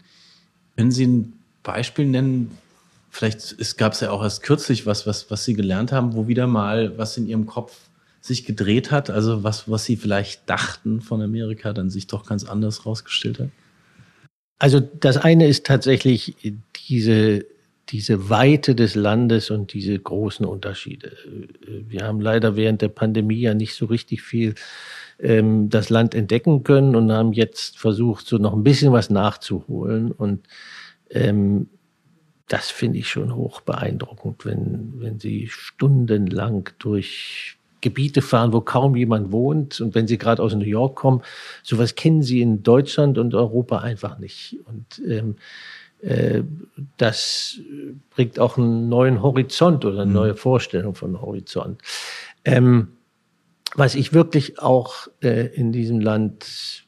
S3: Wenn Sie ein Beispiel nennen, vielleicht es gab es ja auch erst kürzlich was, was, was Sie gelernt haben, wo wieder mal was in Ihrem Kopf sich gedreht hat, also was, was Sie vielleicht dachten von Amerika, dann sich doch ganz anders rausgestellt hat?
S1: Also das eine ist tatsächlich diese, diese Weite des Landes und diese großen Unterschiede. Wir haben leider während der Pandemie ja nicht so richtig viel ähm, das Land entdecken können und haben jetzt versucht, so noch ein bisschen was nachzuholen. Und ähm, das finde ich schon hoch beeindruckend, wenn, wenn Sie stundenlang durch Gebiete fahren, wo kaum jemand wohnt. Und wenn Sie gerade aus New York kommen, sowas kennen Sie in Deutschland und Europa einfach nicht. Und ähm, äh, das bringt auch einen neuen Horizont oder eine mhm. neue Vorstellung von Horizont. Ähm, was ich wirklich auch äh, in diesem Land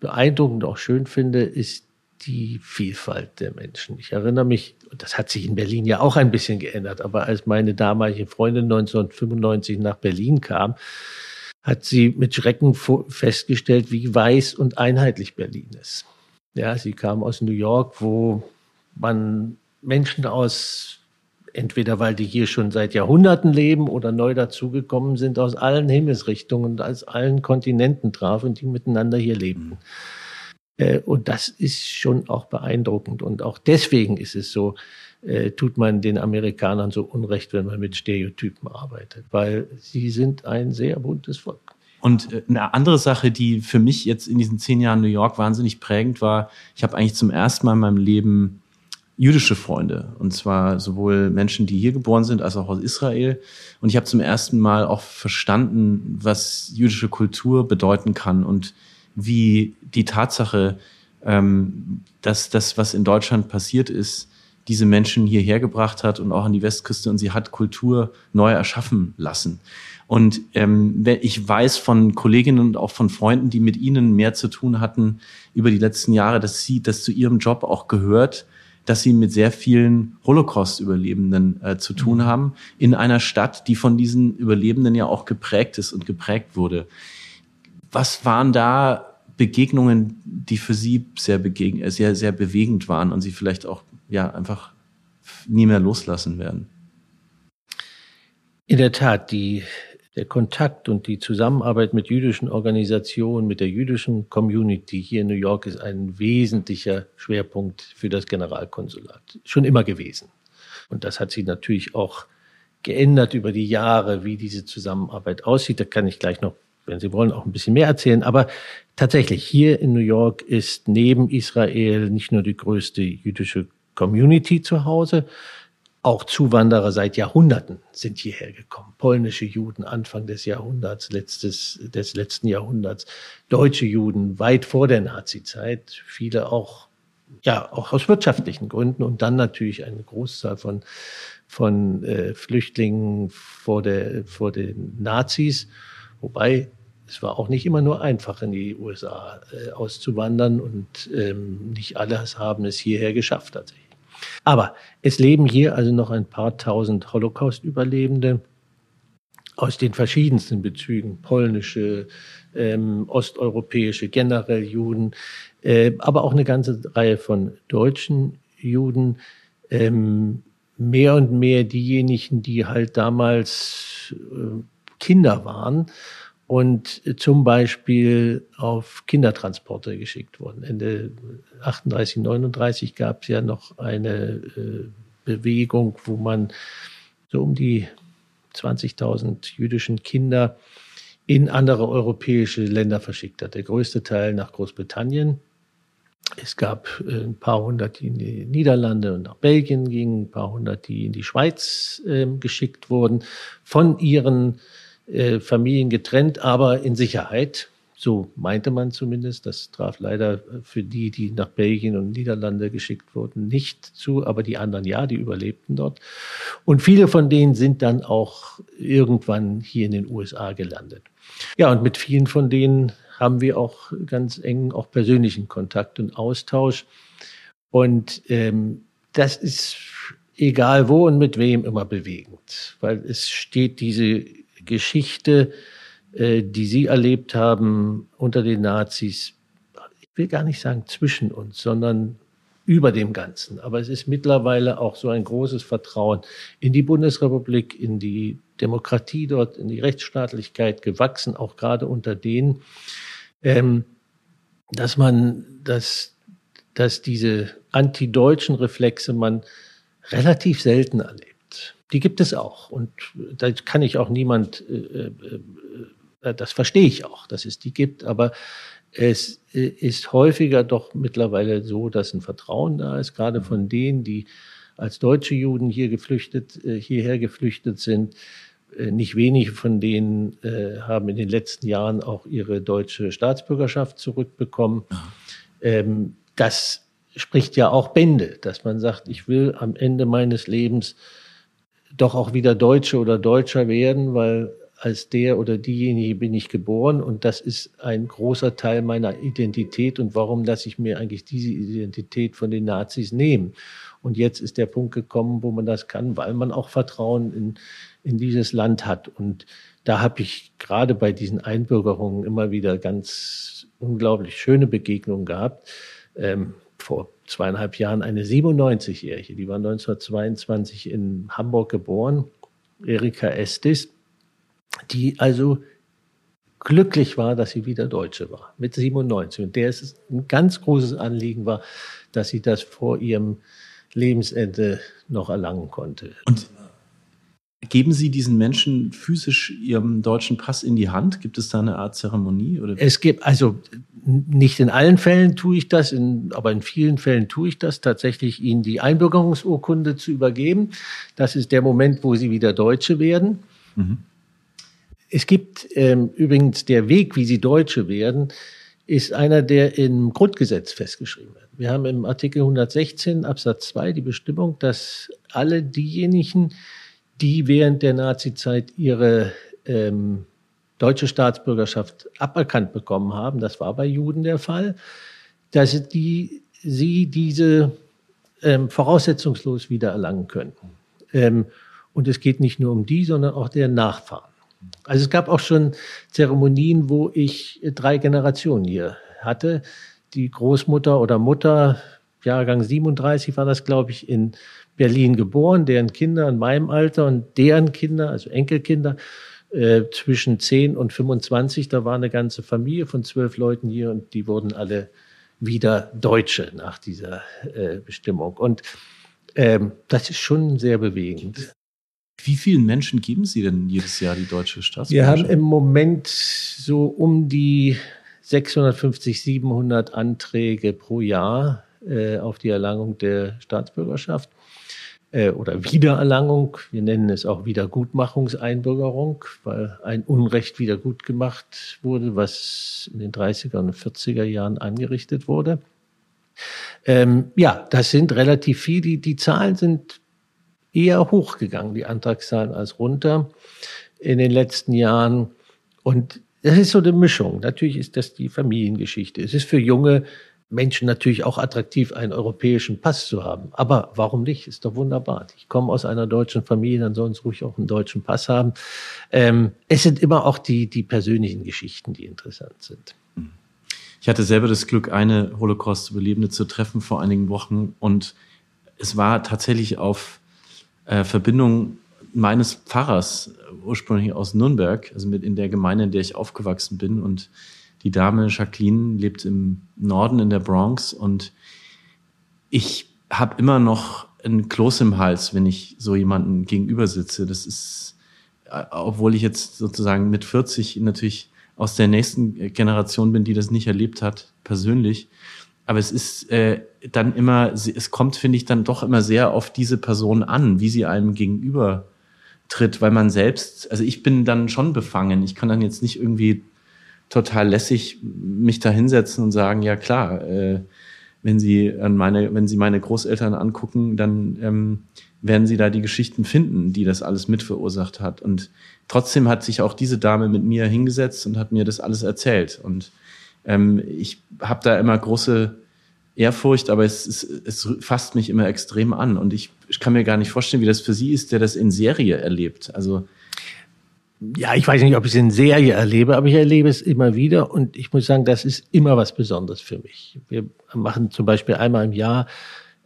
S1: beeindruckend auch schön finde, ist die Vielfalt der Menschen. Ich erinnere mich, das hat sich in Berlin ja auch ein bisschen geändert, aber als meine damalige Freundin 1995 nach Berlin kam, hat sie mit Schrecken festgestellt, wie weiß und einheitlich Berlin ist. Ja, sie kam aus New York, wo man Menschen aus, entweder weil die hier schon seit Jahrhunderten leben oder neu dazugekommen sind, aus allen Himmelsrichtungen und aus allen Kontinenten traf und die miteinander hier lebten. Äh, und das ist schon auch beeindruckend. Und auch deswegen ist es so, äh, tut man den Amerikanern so Unrecht, wenn man mit Stereotypen arbeitet, weil sie sind ein sehr buntes Volk.
S3: Und äh, eine andere Sache, die für mich jetzt in diesen zehn Jahren New York wahnsinnig prägend war, ich habe eigentlich zum ersten Mal in meinem Leben jüdische Freunde. Und zwar sowohl Menschen, die hier geboren sind, als auch aus Israel. Und ich habe zum ersten Mal auch verstanden, was jüdische Kultur bedeuten kann und wie die Tatsache, ähm, dass das, was in Deutschland passiert ist, diese Menschen hierher gebracht hat und auch an die Westküste und sie hat Kultur neu erschaffen lassen. Und ähm, ich weiß von Kolleginnen und auch von Freunden, die mit ihnen mehr zu tun hatten über die letzten Jahre, dass sie, dass zu ihrem Job auch gehört, dass sie mit sehr vielen Holocaust-Überlebenden äh, zu tun mhm. haben, in einer Stadt, die von diesen Überlebenden ja auch geprägt ist und geprägt wurde. Was waren da Begegnungen, die für Sie sehr, äh, sehr, sehr bewegend waren und Sie vielleicht auch ja einfach nie mehr loslassen werden?
S1: In der Tat, die der Kontakt und die Zusammenarbeit mit jüdischen Organisationen, mit der jüdischen Community hier in New York ist ein wesentlicher Schwerpunkt für das Generalkonsulat. Schon immer gewesen. Und das hat sich natürlich auch geändert über die Jahre, wie diese Zusammenarbeit aussieht. Da kann ich gleich noch, wenn Sie wollen, auch ein bisschen mehr erzählen. Aber tatsächlich, hier in New York ist neben Israel nicht nur die größte jüdische Community zu Hause, auch Zuwanderer seit Jahrhunderten sind hierher gekommen. Polnische Juden Anfang des Jahrhunderts, letztes, des letzten Jahrhunderts, deutsche Juden weit vor der Nazizeit, viele auch, ja, auch aus wirtschaftlichen Gründen und dann natürlich eine Großzahl von, von äh, Flüchtlingen vor, der, vor den Nazis. Wobei es war auch nicht immer nur einfach, in die USA äh, auszuwandern und ähm, nicht alle haben es hierher geschafft tatsächlich. Aber es leben hier also noch ein paar tausend Holocaust-Überlebende aus den verschiedensten Bezügen, polnische, ähm, osteuropäische, generell Juden, äh, aber auch eine ganze Reihe von deutschen Juden, ähm, mehr und mehr diejenigen, die halt damals äh, Kinder waren und zum Beispiel auf Kindertransporte geschickt wurden. Ende 38, 39 gab es ja noch eine äh, Bewegung, wo man so um die 20.000 jüdischen Kinder in andere europäische Länder verschickt hat. Der größte Teil nach Großbritannien. Es gab äh, ein paar hundert, die in die Niederlande und nach Belgien gingen, ein paar hundert, die in die Schweiz äh, geschickt wurden, von ihren äh, Familien getrennt, aber in Sicherheit. So meinte man zumindest. Das traf leider für die, die nach Belgien und Niederlande geschickt wurden, nicht zu, aber die anderen ja, die überlebten dort. Und viele von denen sind dann auch irgendwann hier in den USA gelandet. Ja, und mit vielen von denen haben wir auch ganz engen, auch persönlichen Kontakt und Austausch. Und ähm, das ist egal wo und mit wem immer bewegend, weil es steht diese Geschichte, äh, die Sie erlebt haben unter den Nazis, ich will gar nicht sagen zwischen uns, sondern über dem Ganzen. Aber es ist mittlerweile auch so ein großes Vertrauen in die Bundesrepublik, in die Demokratie dort, in die Rechtsstaatlichkeit gewachsen, auch gerade unter denen, ähm, dass man, dass, dass diese antideutschen Reflexe man relativ selten erlebt. Die gibt es auch. Und da kann ich auch niemand, äh, äh, äh, das verstehe ich auch, dass es die gibt. Aber es äh, ist häufiger doch mittlerweile so, dass ein Vertrauen da ist, gerade von denen, die als deutsche Juden hier geflüchtet, äh, hierher geflüchtet sind. Äh, nicht wenige von denen haben in den letzten Jahren auch ihre deutsche Staatsbürgerschaft zurückbekommen. Ähm, das spricht ja auch Bände, dass man sagt, ich will am Ende meines Lebens doch auch wieder Deutsche oder Deutscher werden, weil als der oder diejenige bin ich geboren und das ist ein großer Teil meiner Identität und warum lasse ich mir eigentlich diese Identität von den Nazis nehmen? Und jetzt ist der Punkt gekommen, wo man das kann, weil man auch Vertrauen in, in dieses Land hat. Und da habe ich gerade bei diesen Einbürgerungen immer wieder ganz unglaublich schöne Begegnungen gehabt. Ähm, vor zweieinhalb Jahren eine 97-Jährige, die war 1922 in Hamburg geboren, Erika Estes, die also glücklich war, dass sie wieder Deutsche war, mit 97. Und der ist es ein ganz großes Anliegen war, dass sie das vor ihrem Lebensende noch erlangen konnte.
S3: Und Geben Sie diesen Menschen physisch Ihren deutschen Pass in die Hand? Gibt es da eine Art Zeremonie?
S1: Oder? Es gibt, also nicht in allen Fällen tue ich das, in, aber in vielen Fällen tue ich das, tatsächlich Ihnen die Einbürgerungsurkunde zu übergeben. Das ist der Moment, wo Sie wieder Deutsche werden. Mhm. Es gibt ähm, übrigens der Weg, wie Sie Deutsche werden, ist einer, der im Grundgesetz festgeschrieben wird. Wir haben im Artikel 116 Absatz 2 die Bestimmung, dass alle diejenigen, die während der Nazizeit ihre ähm, deutsche Staatsbürgerschaft aberkannt bekommen haben, das war bei Juden der Fall, dass die, sie diese ähm, voraussetzungslos wieder erlangen können. Ähm, und es geht nicht nur um die, sondern auch deren Nachfahren. Also es gab auch schon Zeremonien, wo ich drei Generationen hier hatte. Die Großmutter oder Mutter, Jahrgang 37 war das, glaube ich, in Berlin geboren, deren Kinder in meinem Alter und deren Kinder, also Enkelkinder, äh, zwischen 10 und 25. Da war eine ganze Familie von zwölf Leuten hier und die wurden alle wieder Deutsche nach dieser äh, Bestimmung. Und ähm, das ist schon sehr bewegend.
S3: Wie vielen Menschen geben Sie denn jedes Jahr die deutsche Staatsbürgerschaft?
S1: Wir haben im Moment so um die 650, 700 Anträge pro Jahr äh, auf die Erlangung der Staatsbürgerschaft äh, oder Wiedererlangung. Wir nennen es auch Wiedergutmachungseinbürgerung, weil ein Unrecht wieder gut gemacht wurde, was in den 30er und 40er Jahren angerichtet wurde. Ähm, ja, das sind relativ viele. Die, die Zahlen sind eher hochgegangen, die Antragszahlen, als runter in den letzten Jahren. Und das ist so eine Mischung. Natürlich ist das die Familiengeschichte. Es ist für junge Menschen natürlich auch attraktiv, einen europäischen Pass zu haben. Aber warum nicht? Ist doch wunderbar. Ich komme aus einer deutschen Familie, dann sollen sie ruhig auch einen deutschen Pass haben. Ähm, es sind immer auch die, die persönlichen Geschichten, die interessant sind.
S3: Ich hatte selber das Glück, eine Holocaust-Überlebende zu treffen vor einigen Wochen und es war tatsächlich auf äh, Verbindung meines Pfarrers, ursprünglich aus Nürnberg, also mit in der Gemeinde, in der ich aufgewachsen bin. Und die Dame Jacqueline lebt im Norden in der Bronx und ich habe immer noch ein Kloß im Hals, wenn ich so jemanden gegenüber sitze. Das ist, äh, obwohl ich jetzt sozusagen mit 40 natürlich aus der nächsten Generation bin, die das nicht erlebt hat, persönlich. Aber es ist äh, dann immer, es kommt, finde ich, dann doch immer sehr auf diese Person an, wie sie einem gegenüber tritt, weil man selbst, also ich bin dann schon befangen. Ich kann dann jetzt nicht irgendwie total lässig mich da hinsetzen und sagen, ja klar, äh, wenn Sie an meine, wenn Sie meine Großeltern angucken, dann ähm, werden Sie da die Geschichten finden, die das alles mit verursacht hat. Und trotzdem hat sich auch diese Dame mit mir hingesetzt und hat mir das alles erzählt. Und ähm, ich habe da immer große Ehrfurcht, aber es, es, es fasst mich immer extrem an. Und ich, ich kann mir gar nicht vorstellen, wie das für Sie ist, der das in Serie erlebt. Also
S1: ja, ich weiß nicht, ob ich es in Serie erlebe, aber ich erlebe es immer wieder und ich muss sagen, das ist immer was Besonderes für mich. Wir machen zum Beispiel einmal im Jahr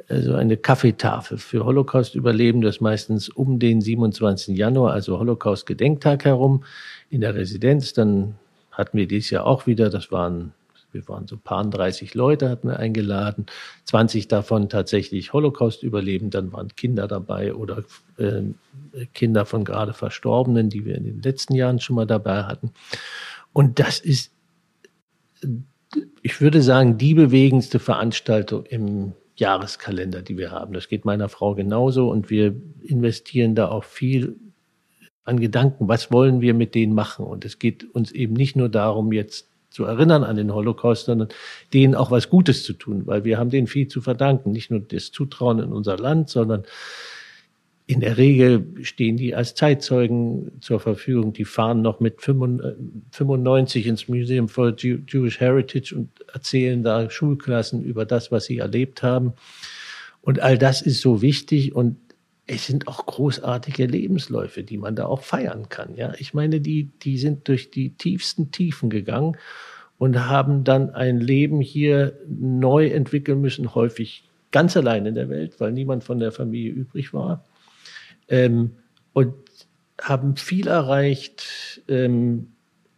S1: so also eine Kaffeetafel für Holocaust-Überlebende, das meistens um den 27. Januar, also Holocaust-Gedenktag herum in der Residenz. Dann hatten wir dieses Jahr auch wieder, das waren, wir waren so paar 30 Leute, hatten wir eingeladen, 20 davon tatsächlich Holocaust überleben, dann waren Kinder dabei oder äh, Kinder von gerade Verstorbenen, die wir in den letzten Jahren schon mal dabei hatten. Und das ist, ich würde sagen, die bewegendste Veranstaltung im Jahreskalender, die wir haben. Das geht meiner Frau genauso und wir investieren da auch viel an Gedanken, was wollen wir mit denen machen? Und es geht uns eben nicht nur darum, jetzt zu erinnern an den Holocaust, sondern denen auch was Gutes zu tun, weil wir haben denen viel zu verdanken. Nicht nur das Zutrauen in unser Land, sondern in der Regel stehen die als Zeitzeugen zur Verfügung. Die fahren noch mit 95 ins Museum for Jewish Heritage und erzählen da Schulklassen über das, was sie erlebt haben. Und all das ist so wichtig und es sind auch großartige Lebensläufe, die man da auch feiern kann. Ja, ich meine, die, die sind durch die tiefsten Tiefen gegangen und haben dann ein Leben hier neu entwickeln müssen, häufig ganz allein in der Welt, weil niemand von der Familie übrig war. Ähm, und haben viel erreicht ähm,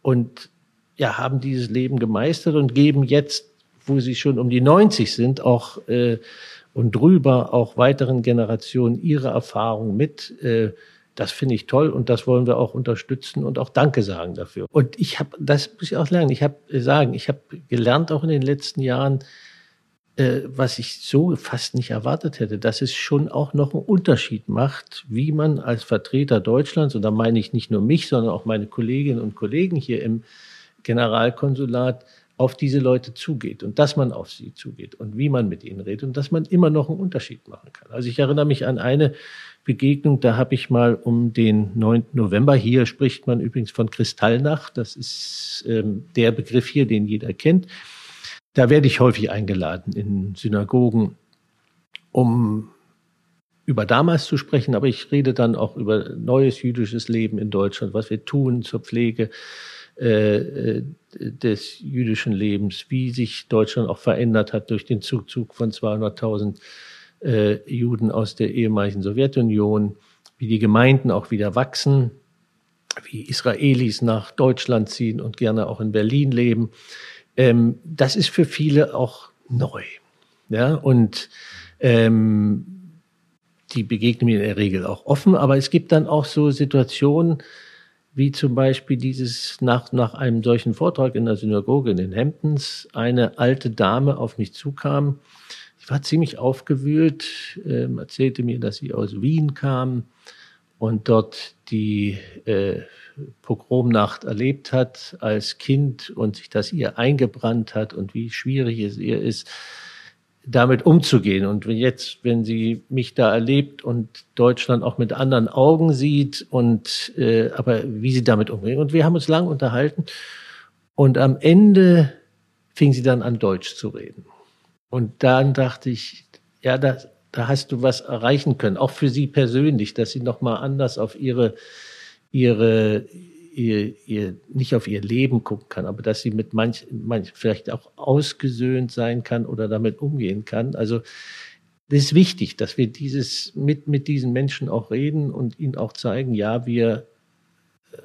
S1: und ja, haben dieses Leben gemeistert und geben jetzt, wo sie schon um die 90 sind, auch äh, und drüber auch weiteren Generationen ihre Erfahrung mit, äh, das finde ich toll und das wollen wir auch unterstützen und auch Danke sagen dafür. Und ich habe, das muss ich auch lernen, ich habe sagen, ich habe gelernt auch in den letzten Jahren, äh, was ich so fast nicht erwartet hätte, dass es schon auch noch einen Unterschied macht, wie man als Vertreter Deutschlands, und da meine ich nicht nur mich, sondern auch meine Kolleginnen und Kollegen hier im Generalkonsulat, auf diese Leute zugeht und dass man auf sie zugeht und wie man mit ihnen redet und dass man immer noch einen Unterschied machen kann. Also ich erinnere mich an eine Begegnung, da habe ich mal um den 9. November, hier spricht man übrigens von Kristallnacht, das ist ähm, der Begriff hier, den jeder kennt. Da werde ich häufig eingeladen in Synagogen, um über damals zu sprechen, aber ich rede dann auch über neues jüdisches Leben in Deutschland, was wir tun zur Pflege äh, äh, des jüdischen Lebens, wie sich Deutschland auch verändert hat durch den Zuzug von 200.000 äh, Juden aus der ehemaligen Sowjetunion, wie die Gemeinden auch wieder wachsen, wie Israelis nach Deutschland ziehen und gerne auch in Berlin leben. Ähm, das ist für viele auch neu. Ja, und ähm, die begegnen mir in der Regel auch offen, aber es gibt dann auch so Situationen, wie zum Beispiel dieses nach, nach einem solchen Vortrag in der Synagoge in den Hamptons eine alte Dame auf mich zukam. Ich war ziemlich aufgewühlt, äh, erzählte mir, dass sie aus Wien kam und dort die äh, Pogromnacht erlebt hat als Kind und sich das ihr eingebrannt hat und wie schwierig es ihr ist, damit umzugehen. Und jetzt, wenn sie mich da erlebt und Deutschland auch mit anderen Augen sieht und äh, aber wie sie damit umgehen. Und wir haben uns lang unterhalten und am Ende fing sie dann an, Deutsch zu reden. Und dann dachte ich, ja, da, da hast du was erreichen können, auch für sie persönlich, dass sie nochmal anders auf ihre, ihre, ihr, ihr nicht auf ihr Leben gucken kann, aber dass sie mit manch, manch vielleicht auch ausgesöhnt sein kann oder damit umgehen kann. Also das ist wichtig, dass wir dieses mit mit diesen Menschen auch reden und ihnen auch zeigen, ja, wir äh,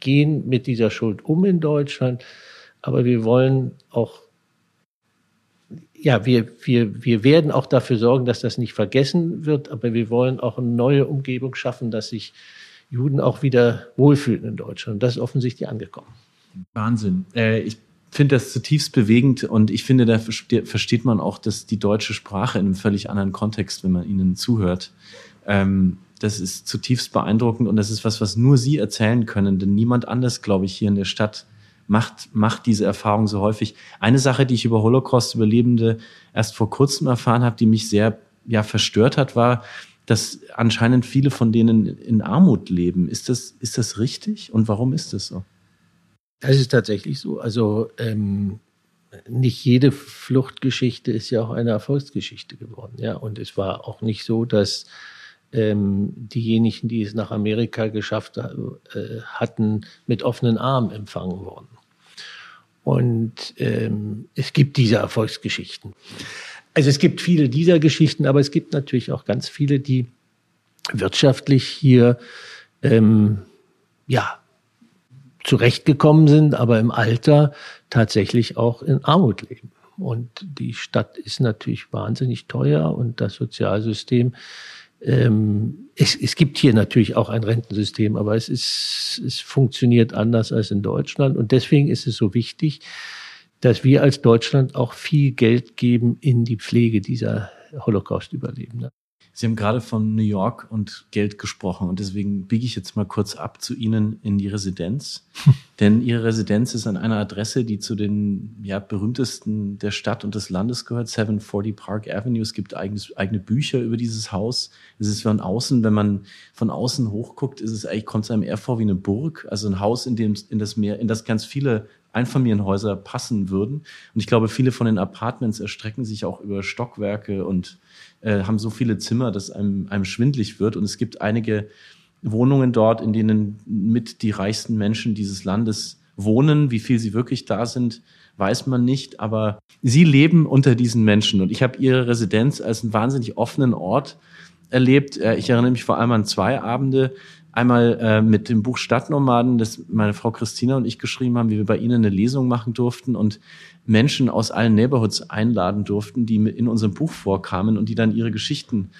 S1: gehen mit dieser Schuld um in Deutschland, aber wir wollen auch ja, wir, wir, wir werden auch dafür sorgen, dass das nicht vergessen wird, aber wir wollen auch eine neue Umgebung schaffen, dass sich Juden auch wieder wohlfühlen in Deutschland. das ist offensichtlich angekommen.
S3: Wahnsinn. Äh, ich finde das zutiefst bewegend und ich finde, da versteht man auch dass die deutsche Sprache in einem völlig anderen Kontext, wenn man ihnen zuhört. Ähm, das ist zutiefst beeindruckend und das ist was, was nur Sie erzählen können, denn niemand anders, glaube ich, hier in der Stadt macht, macht diese Erfahrung so häufig. Eine Sache, die ich über Holocaust-Überlebende erst vor kurzem erfahren habe, die mich sehr ja, verstört hat, war, dass anscheinend viele von denen in Armut leben. Ist das, ist das richtig und warum ist das so?
S1: Das ist tatsächlich so. Also ähm, nicht jede Fluchtgeschichte ist ja auch eine Erfolgsgeschichte geworden. Ja, und es war auch nicht so, dass ähm, diejenigen, die es nach Amerika geschafft äh, hatten, mit offenen Armen empfangen wurden. Und ähm, es gibt diese Erfolgsgeschichten. Also es gibt viele dieser Geschichten, aber es gibt natürlich auch ganz viele, die wirtschaftlich hier ähm, ja zurechtgekommen sind, aber im Alter tatsächlich auch in Armut leben. Und die Stadt ist natürlich wahnsinnig teuer und das Sozialsystem. Ähm, es, es gibt hier natürlich auch ein Rentensystem, aber es ist, es funktioniert anders als in Deutschland und deswegen ist es so wichtig, dass wir als Deutschland auch viel Geld geben in die Pflege dieser Holocaust-Überlebenden.
S3: Sie haben gerade von New York und Geld gesprochen und deswegen biege ich jetzt mal kurz ab zu Ihnen in die Residenz. Denn Ihre Residenz ist an einer Adresse, die zu den ja, berühmtesten der Stadt und des Landes gehört, 740 Park Avenue. Es gibt eigenes, eigene Bücher über dieses Haus. Es ist von außen, wenn man von außen hochguckt, ist es eigentlich, kommt es einem eher vor wie eine Burg. Also ein Haus, in dem, in das mehr, in das ganz viele Einfamilienhäuser passen würden. Und ich glaube, viele von den Apartments erstrecken sich auch über Stockwerke und äh, haben so viele Zimmer, dass einem, einem schwindlig wird. Und es gibt einige Wohnungen dort, in denen mit die reichsten Menschen dieses Landes wohnen. Wie viel sie wirklich da sind, weiß man nicht. Aber sie leben unter diesen Menschen. Und ich habe ihre Residenz als einen wahnsinnig offenen Ort erlebt. Äh, ich erinnere mich vor allem an zwei Abende, einmal äh, mit dem Buch Stadtnomaden, das meine Frau Christina und ich geschrieben haben, wie wir bei Ihnen eine Lesung machen durften und Menschen aus allen Neighborhoods einladen durften, die in unserem Buch vorkamen und die dann ihre Geschichten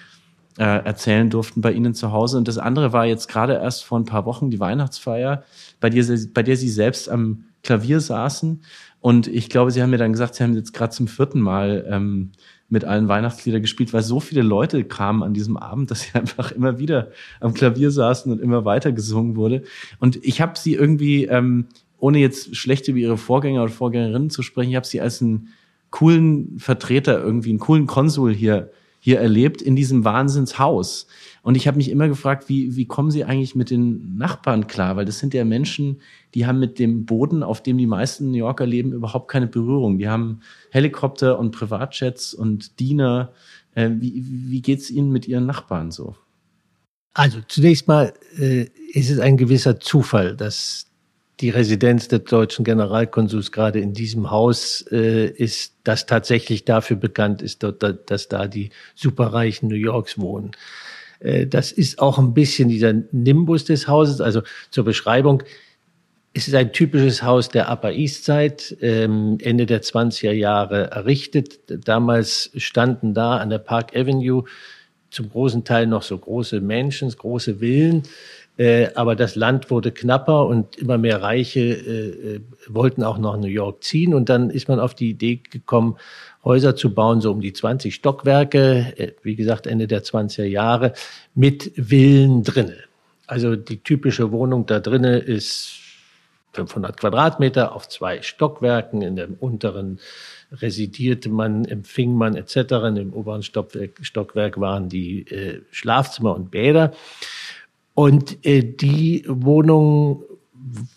S3: äh, erzählen durften bei Ihnen zu Hause. Und das andere war jetzt gerade erst vor ein paar Wochen die Weihnachtsfeier, bei der, bei der Sie selbst am Klavier saßen. Und ich glaube, Sie haben mir dann gesagt, Sie haben jetzt gerade zum vierten Mal ähm, mit allen Weihnachtslieder gespielt, weil so viele Leute kamen an diesem Abend, dass sie einfach immer wieder am Klavier saßen und immer weiter gesungen wurde. Und ich habe sie irgendwie, ähm, ohne jetzt schlecht über ihre Vorgänger oder Vorgängerinnen zu sprechen, ich habe sie als einen coolen Vertreter irgendwie, einen coolen Konsul hier hier erlebt in diesem Wahnsinnshaus. Und ich habe mich immer gefragt, wie, wie kommen Sie eigentlich mit den Nachbarn klar? Weil das sind ja Menschen, die haben mit dem Boden, auf dem die meisten New Yorker leben, überhaupt keine Berührung. Die haben Helikopter und Privatjets und Diener. Äh, wie wie geht es Ihnen mit Ihren Nachbarn so?
S1: Also zunächst mal äh, ist es ein gewisser Zufall, dass die Residenz des deutschen Generalkonsuls gerade in diesem Haus äh, ist, das tatsächlich dafür bekannt ist, dass da die superreichen New Yorks wohnen. Äh, das ist auch ein bisschen dieser Nimbus des Hauses. Also zur Beschreibung, es ist ein typisches Haus der Upper East Side, ähm, Ende der 20er Jahre errichtet. Damals standen da an der Park Avenue zum großen Teil noch so große Mansions, große Villen. Äh, aber das Land wurde knapper und immer mehr Reiche äh, äh, wollten auch nach New York ziehen. Und dann ist man auf die Idee gekommen, Häuser zu bauen, so um die 20 Stockwerke, äh, wie gesagt Ende der 20er Jahre, mit Villen drinnen. Also die typische Wohnung da drinnen ist 500 Quadratmeter auf zwei Stockwerken. In dem unteren residierte man, empfing man etc. In dem oberen Stockwerk, waren die äh, Schlafzimmer und Bäder. Und äh, die Wohnungen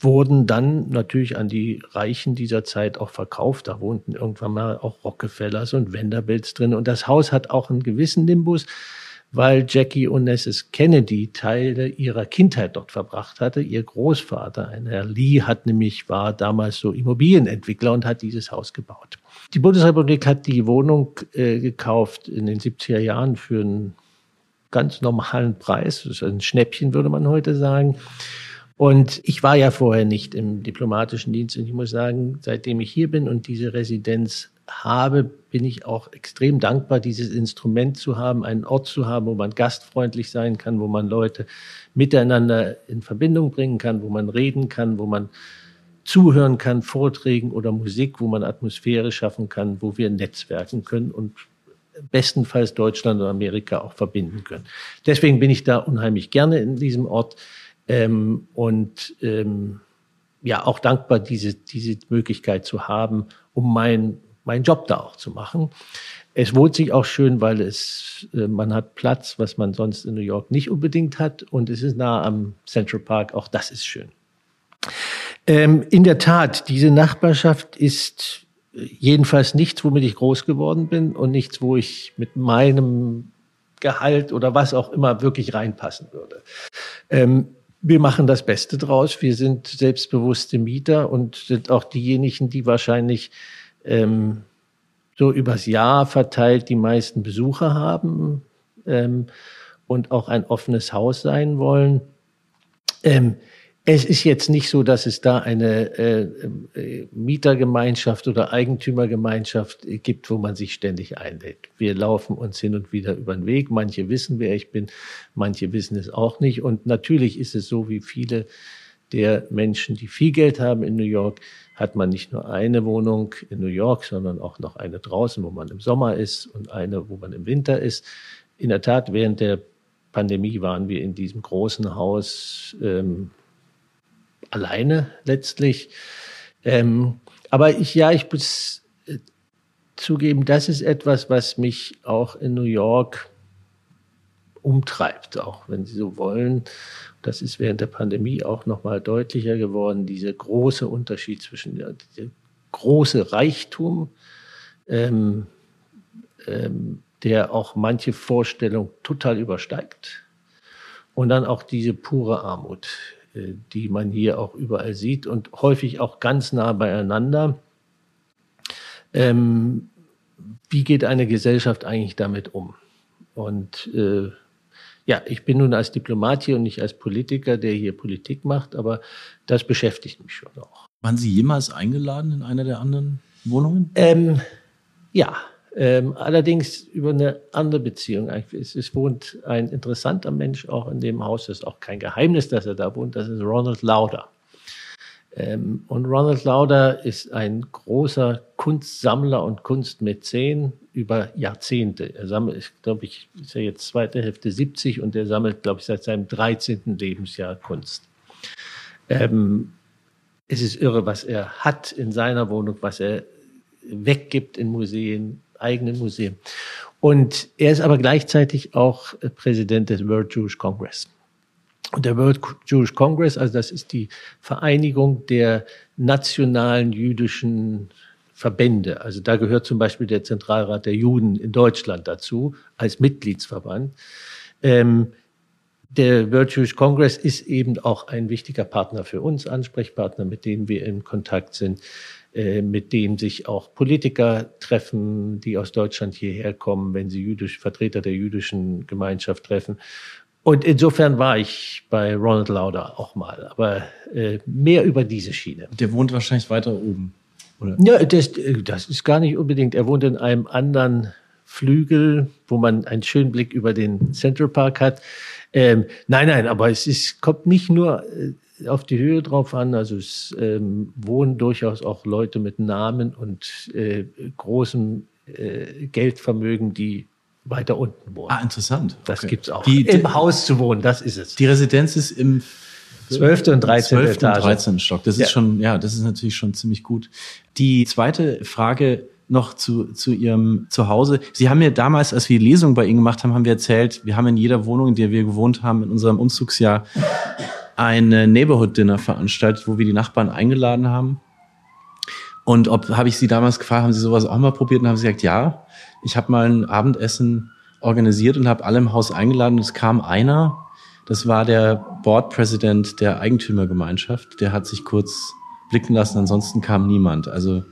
S1: wurden dann natürlich an die Reichen dieser Zeit auch verkauft. Da wohnten irgendwann mal auch Rockefellers und Vanderbilts drin. Und das Haus hat auch einen gewissen Nimbus, weil Jackie Onassis Kennedy Teile ihrer Kindheit dort verbracht hatte. Ihr Großvater, ein Herr Lee, hat nämlich, war damals so Immobilienentwickler und hat dieses Haus gebaut. Die Bundesrepublik hat die Wohnung äh, gekauft in den 70er Jahren für einen ganz normalen Preis. Das ist ein Schnäppchen, würde man heute sagen. Und ich war ja vorher nicht im diplomatischen Dienst und ich muss sagen, seitdem ich hier bin und diese Residenz habe, bin ich auch extrem dankbar, dieses Instrument zu haben, einen Ort zu haben, wo man gastfreundlich sein kann, wo man Leute miteinander in Verbindung bringen kann, wo man reden kann, wo man zuhören kann, Vorträgen oder Musik, wo man Atmosphäre schaffen kann, wo wir netzwerken können und bestenfalls Deutschland und Amerika auch verbinden können. Deswegen bin ich da unheimlich gerne in diesem Ort ähm, und ähm, ja auch dankbar, diese, diese Möglichkeit zu haben, um meinen mein Job da auch zu machen. Es wohnt sich auch schön, weil es, äh, man hat Platz, was man sonst in New York nicht unbedingt hat. Und es ist nah am Central Park. Auch das ist schön. Ähm, in der Tat, diese Nachbarschaft ist jedenfalls nichts, womit ich groß geworden bin und nichts, wo ich mit meinem Gehalt oder was auch immer wirklich reinpassen würde. Ähm, wir machen das Beste draus. Wir sind selbstbewusste Mieter und sind auch diejenigen, die wahrscheinlich ähm, so übers Jahr verteilt die meisten Besucher haben ähm, und auch ein offenes Haus sein wollen. Ähm, es ist jetzt nicht so, dass es da eine äh, äh, Mietergemeinschaft oder Eigentümergemeinschaft gibt, wo man sich ständig einlädt. Wir laufen uns hin und wieder über den Weg. Manche wissen, wer ich bin, manche wissen es auch nicht. Und natürlich ist es so, wie viele der Menschen, die viel Geld haben in New York, hat man nicht nur eine Wohnung in New York, sondern auch noch eine draußen, wo man im Sommer ist und eine, wo man im Winter ist. In der Tat, während der Pandemie waren wir in diesem großen Haus. Ähm, alleine letztlich. Ähm, aber ich, ja, ich muss äh, zugeben, das ist etwas, was mich auch in New York umtreibt, auch wenn Sie so wollen. Das ist während der Pandemie auch noch mal deutlicher geworden, dieser große Unterschied zwischen der, der große Reichtum, ähm, ähm, der auch manche Vorstellung total übersteigt, und dann auch diese pure Armut, äh, die man hier auch überall sieht und häufig auch ganz nah beieinander. Ähm, wie geht eine Gesellschaft eigentlich damit um? Und äh, ja, ich bin nun als Diplomat hier und nicht als Politiker, der hier Politik macht, aber das beschäftigt mich schon auch.
S3: Waren Sie jemals eingeladen in einer der anderen Wohnungen?
S1: Ähm, ja, Ähm, allerdings über eine andere Beziehung. Es, es, wohnt ein interessanter Mensch auch in dem Haus. Das ist auch kein Geheimnis, dass er da wohnt. Das ist Ronald Lauder. Ähm, und Ronald Lauder ist ein großer Kunstsammler und Kunstmäzen über Jahrzehnte. Er sammelt, ich glaube ich, ist er jetzt zweite Hälfte 70 und er sammelt, glaube ich, seit seinem 13. Lebensjahr Kunst. Ähm, es ist irre, was er hat in seiner Wohnung, was er weggibt in Museen, eigenen Museen. Und er ist aber gleichzeitig auch Präsident des World Jewish Congress. Der World Jewish Congress, also das ist die Vereinigung der nationalen jüdischen Verbände. Also da gehört zum Beispiel der Zentralrat der Juden in Deutschland dazu als Mitgliedsverband. Ähm, der World Jewish Congress ist eben auch ein wichtiger Partner für uns, Ansprechpartner, mit denen wir in Kontakt sind, äh, mit dem sich auch Politiker treffen, die aus Deutschland hierher kommen, wenn sie jüdisch, Vertreter der jüdischen Gemeinschaft treffen. Und insofern war ich bei Ronald Lauder auch mal, aber äh, mehr über diese Schiene.
S3: Der wohnt wahrscheinlich weiter oben,
S1: oder? Ja, das, das ist gar nicht unbedingt. Er wohnt in einem anderen Flügel, wo man einen schönen Blick über den Central Park hat. Ähm, nein, nein, aber es ist, kommt nicht nur äh, auf die Höhe drauf an. Also es ähm, wohnen durchaus auch Leute mit Namen und äh, großem äh, Geldvermögen, die weiter unten wohnen.
S3: Ah, interessant.
S1: Das
S3: okay.
S1: gibt's auch.
S3: Die,
S1: Im Haus zu wohnen, das ist es.
S3: Die Residenz ist im
S1: 12. und 13.
S3: 12. und 13. Stock. Das ja. ist schon, ja, das ist natürlich schon ziemlich gut. Die zweite Frage noch zu, zu Ihrem Zuhause. Sie haben mir damals, als wir die Lesung bei Ihnen gemacht haben, haben wir erzählt, wir haben in jeder Wohnung, in der wir gewohnt haben, in unserem Umzugsjahr ein Neighborhood Dinner veranstaltet, wo wir die Nachbarn eingeladen haben. Und ob habe ich Sie damals gefragt, haben Sie sowas auch mal probiert? Und haben Sie gesagt, ja. Ich habe mal ein Abendessen organisiert und habe alle im Haus eingeladen. Und es kam einer, das war der Board-President der Eigentümergemeinschaft. Der hat sich kurz blicken lassen. Ansonsten kam niemand. Also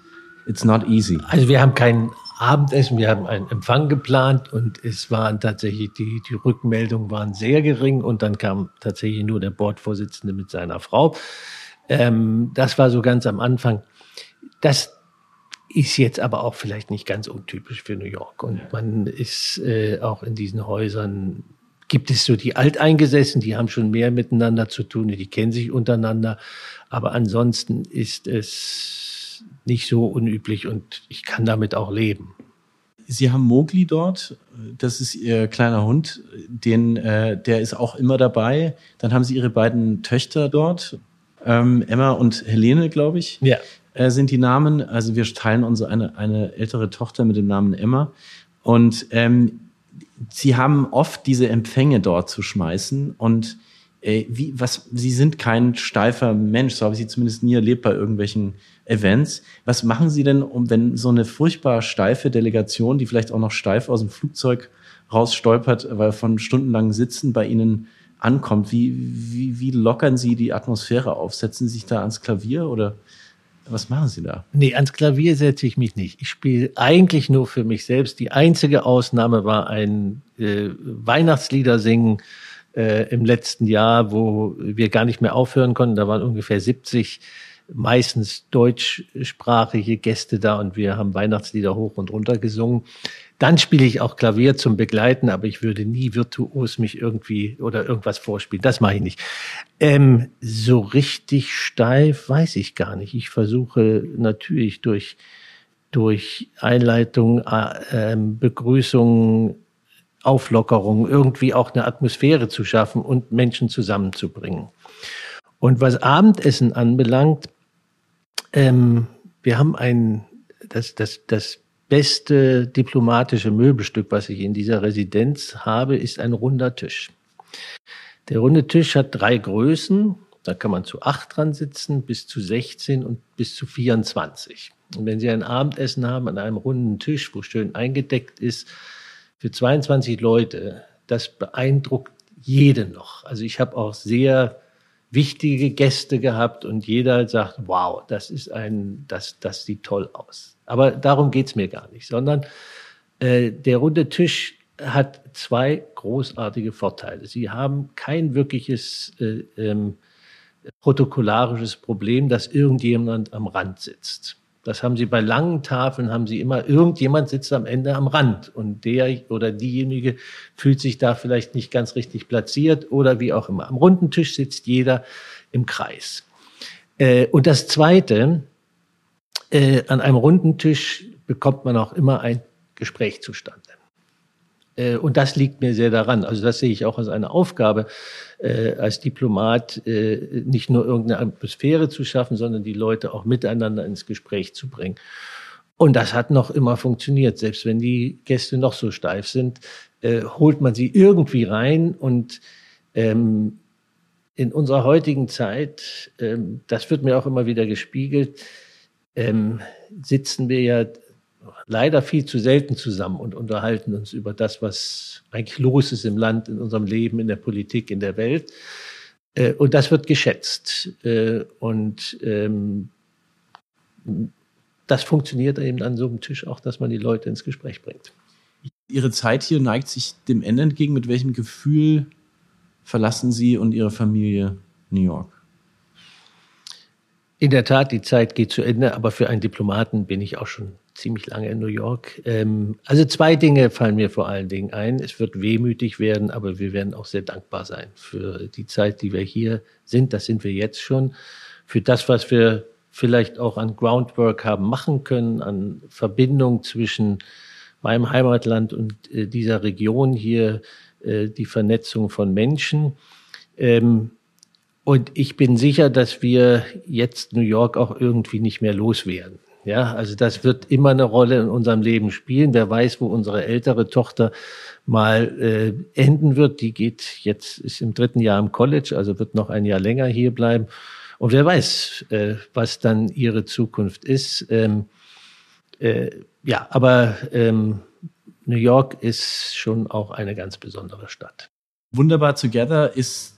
S3: It's not easy.
S1: Also wir haben kein Abendessen, wir haben einen Empfang geplant und es waren tatsächlich, die, die Rückmeldungen waren sehr gering und dann kam tatsächlich nur der Bordvorsitzende mit seiner Frau. Ähm, das war so ganz am Anfang. Das ist jetzt aber auch vielleicht nicht ganz untypisch für New York. Und man ist äh, auch in diesen Häusern, gibt es so die Alteingesessen, die haben schon mehr miteinander zu tun, die kennen sich untereinander. Aber ansonsten ist es nicht so unüblich und ich kann damit auch leben.
S3: Sie haben Mogli dort, das ist Ihr kleiner Hund, den, äh, der ist auch immer dabei. Dann haben Sie Ihre beiden Töchter dort, ähm, Emma und Helene, glaube ich.
S1: Ja.
S3: Äh, sind die Namen. Also wir teilen unsere eine, eine ältere Tochter mit dem Namen Emma. Und ähm, sie haben oft diese Empfänge dort zu schmeißen und äh, wie, was, sie sind kein steifer Mensch, so habe ich sie zumindest nie erlebt bei irgendwelchen Events. Was machen Sie denn, um wenn so eine furchtbar steife Delegation, die vielleicht auch noch steif aus dem Flugzeug rausstolpert, weil von stundenlangen Sitzen bei Ihnen ankommt, wie, wie, wie lockern Sie die Atmosphäre auf? Setzen Sie sich da ans Klavier oder was machen Sie da?
S1: Nee, ans Klavier setze ich mich nicht. Ich spiele eigentlich nur für mich selbst. Die einzige Ausnahme war ein äh, Weihnachtslieder singen äh, im letzten Jahr, wo wir gar nicht mehr aufhören konnten. Da waren ungefähr 70 meistens deutschsprachige Gäste da und wir haben Weihnachtslieder hoch und runter gesungen. Dann spiele ich auch Klavier zum Begleiten, aber ich würde nie virtuos mich irgendwie oder irgendwas vorspielen. Das mache ich nicht. Ähm, so richtig steif weiß ich gar nicht. Ich versuche natürlich durch, durch Einleitung, äh, ähm, Begrüßung, Auflockerung irgendwie auch eine Atmosphäre zu schaffen und Menschen zusammenzubringen. Und was Abendessen anbelangt, ähm, wir haben ein, das, das, das beste diplomatische Möbelstück, was ich in dieser Residenz habe, ist ein runder Tisch. Der runde Tisch hat drei Größen. Da kann man zu acht dran sitzen, bis zu 16 und bis zu 24. Und wenn Sie ein Abendessen haben an einem runden Tisch, wo schön eingedeckt ist, für 22 Leute, das beeindruckt jeden noch. Also ich habe auch sehr wichtige Gäste gehabt und jeder sagt, wow, das ist ein, das, das sieht toll aus. Aber darum geht's mir gar nicht, sondern äh, der runde Tisch hat zwei großartige Vorteile. Sie haben kein wirkliches äh, ähm, protokollarisches Problem, dass irgendjemand am Rand sitzt. Das haben sie bei langen Tafeln, haben sie immer, irgendjemand sitzt am Ende am Rand und der oder diejenige fühlt sich da vielleicht nicht ganz richtig platziert oder wie auch immer. Am runden Tisch sitzt jeder im Kreis. Äh, und das Zweite, äh, an einem runden Tisch bekommt man auch immer ein Gespräch zustande. Äh, und das liegt mir sehr daran. Also das sehe ich auch als eine Aufgabe äh, als Diplomat, äh, nicht nur irgendeine Atmosphäre zu schaffen, sondern die Leute auch miteinander ins Gespräch zu bringen. Und das hat noch immer funktioniert. Selbst wenn die Gäste noch so steif sind, äh, holt man sie irgendwie rein. Und ähm, in unserer heutigen Zeit, ähm, das wird mir auch immer wieder gespiegelt, ähm, sitzen wir ja leider viel zu selten zusammen und unterhalten uns über das, was eigentlich los ist im Land, in unserem Leben, in der Politik, in der Welt. Äh, und das wird geschätzt. Äh, und ähm, das funktioniert eben an so einem Tisch auch, dass man die Leute ins Gespräch bringt.
S3: Ihre Zeit hier neigt sich dem Ende entgegen. Mit welchem Gefühl verlassen Sie und Ihre Familie New York?
S1: In der Tat, die Zeit geht zu Ende, aber für einen Diplomaten bin ich auch schon ziemlich lange in New York. Ähm, also zwei Dinge fallen mir vor allen Dingen ein. Es wird wehmütig werden, aber wir werden auch sehr dankbar sein für die Zeit, die wir hier sind. Das sind wir jetzt schon. Für das, was wir vielleicht auch an Groundwork haben machen können, an Verbindung zwischen meinem Heimatland und äh, dieser Region hier, äh, die Vernetzung von Menschen. Ähm, und ich bin sicher, dass wir jetzt New York auch irgendwie nicht mehr loswerden. Ja, also das wird immer eine Rolle in unserem Leben spielen. Wer weiß, wo unsere ältere Tochter mal äh, enden wird. Die geht jetzt, ist im dritten Jahr im College, also wird noch ein Jahr länger hier bleiben. Und wer weiß, äh, was dann ihre Zukunft ist. Ähm, äh, ja, aber ähm, New York ist schon auch eine ganz besondere Stadt.
S3: Wunderbar Together ist,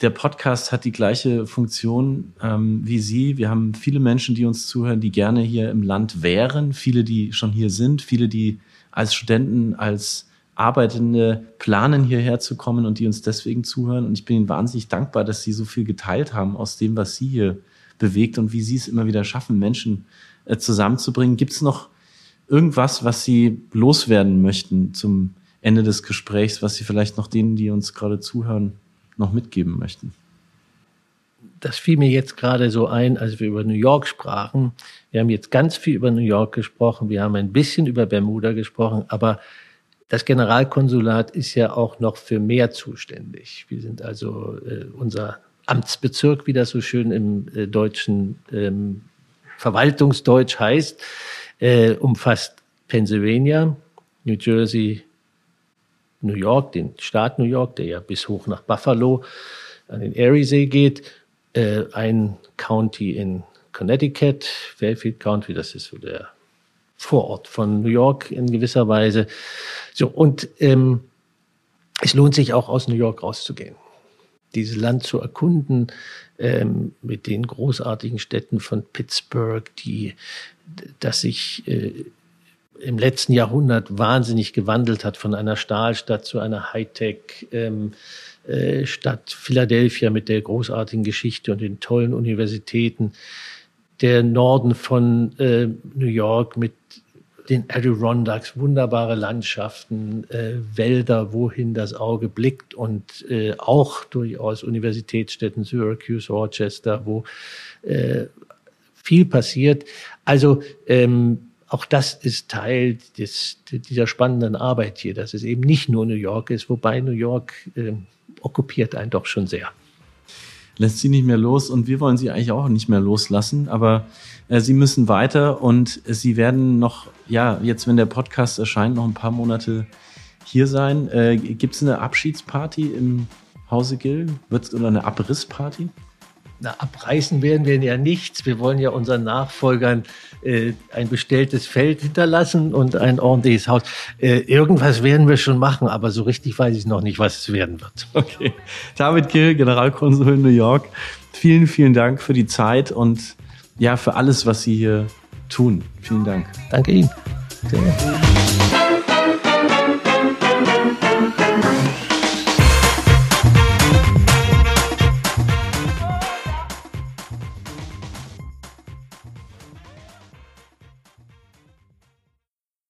S3: der Podcast hat die gleiche Funktion ähm, wie Sie. Wir haben viele Menschen, die uns zuhören, die gerne hier im Land wären, viele, die schon hier sind, viele, die als Studenten, als Arbeitende planen, hierher zu kommen und die uns deswegen zuhören. Und ich bin Ihnen wahnsinnig dankbar, dass Sie so viel geteilt haben aus dem, was Sie hier bewegt und wie Sie es immer wieder schaffen, Menschen äh, zusammenzubringen. Gibt es noch irgendwas, was Sie loswerden möchten zum Ende des Gesprächs, was Sie vielleicht noch denen, die uns gerade zuhören, noch mitgeben möchten?
S1: Das fiel mir jetzt gerade so ein, als wir über New York sprachen. Wir haben jetzt ganz viel über New York gesprochen, wir haben ein bisschen über Bermuda gesprochen, aber das Generalkonsulat ist ja auch noch für mehr zuständig. Wir sind also äh, unser Amtsbezirk, wie das so schön im äh, deutschen ähm, Verwaltungsdeutsch heißt, äh, umfasst Pennsylvania, New Jersey, New York, den Staat New York, der ja bis hoch nach Buffalo an den Eriesee geht, äh, ein County in Connecticut, Fairfield County, das ist so der Vorort von New York in gewisser Weise. So, und ähm, es lohnt sich auch aus New York rauszugehen, dieses Land zu erkunden, ähm, mit den großartigen Städten von Pittsburgh, die, das sich äh, im letzten Jahrhundert wahnsinnig gewandelt hat von einer Stahlstadt zu einer Hightech. Ähm, äh, Stadt Philadelphia mit der großartigen Geschichte und den tollen Universitäten, der Norden von äh, New York mit den Adirondacks, wunderbare Landschaften, äh, Wälder, wohin das Auge blickt und äh, auch durchaus Universitätsstädten, Syracuse, Rochester, wo äh, viel passiert. Also ähm, auch das ist Teil des, dieser spannenden Arbeit hier, dass es eben nicht nur New York ist, wobei New York äh, okkupiert einen doch schon sehr.
S3: Lässt sie nicht mehr los und wir wollen sie eigentlich auch nicht mehr loslassen, aber äh, sie müssen weiter und sie werden noch, ja, jetzt, wenn der Podcast erscheint, noch ein paar Monate hier sein. Äh, Gibt es eine Abschiedsparty im Hause Gill? Wird's, oder eine Abrissparty?
S1: Na, abreißen werden wir ja nichts. Wir wollen ja unseren Nachfolgern äh, ein bestelltes Feld hinterlassen und ein ordentliches Haus. Äh, irgendwas werden wir schon machen, aber so richtig weiß ich noch nicht, was es werden wird.
S3: Okay. David Gill, Generalkonsul in New York. Vielen, vielen Dank für die Zeit und ja, für alles, was Sie hier tun. Vielen Dank.
S1: Danke Ihnen. Sehr.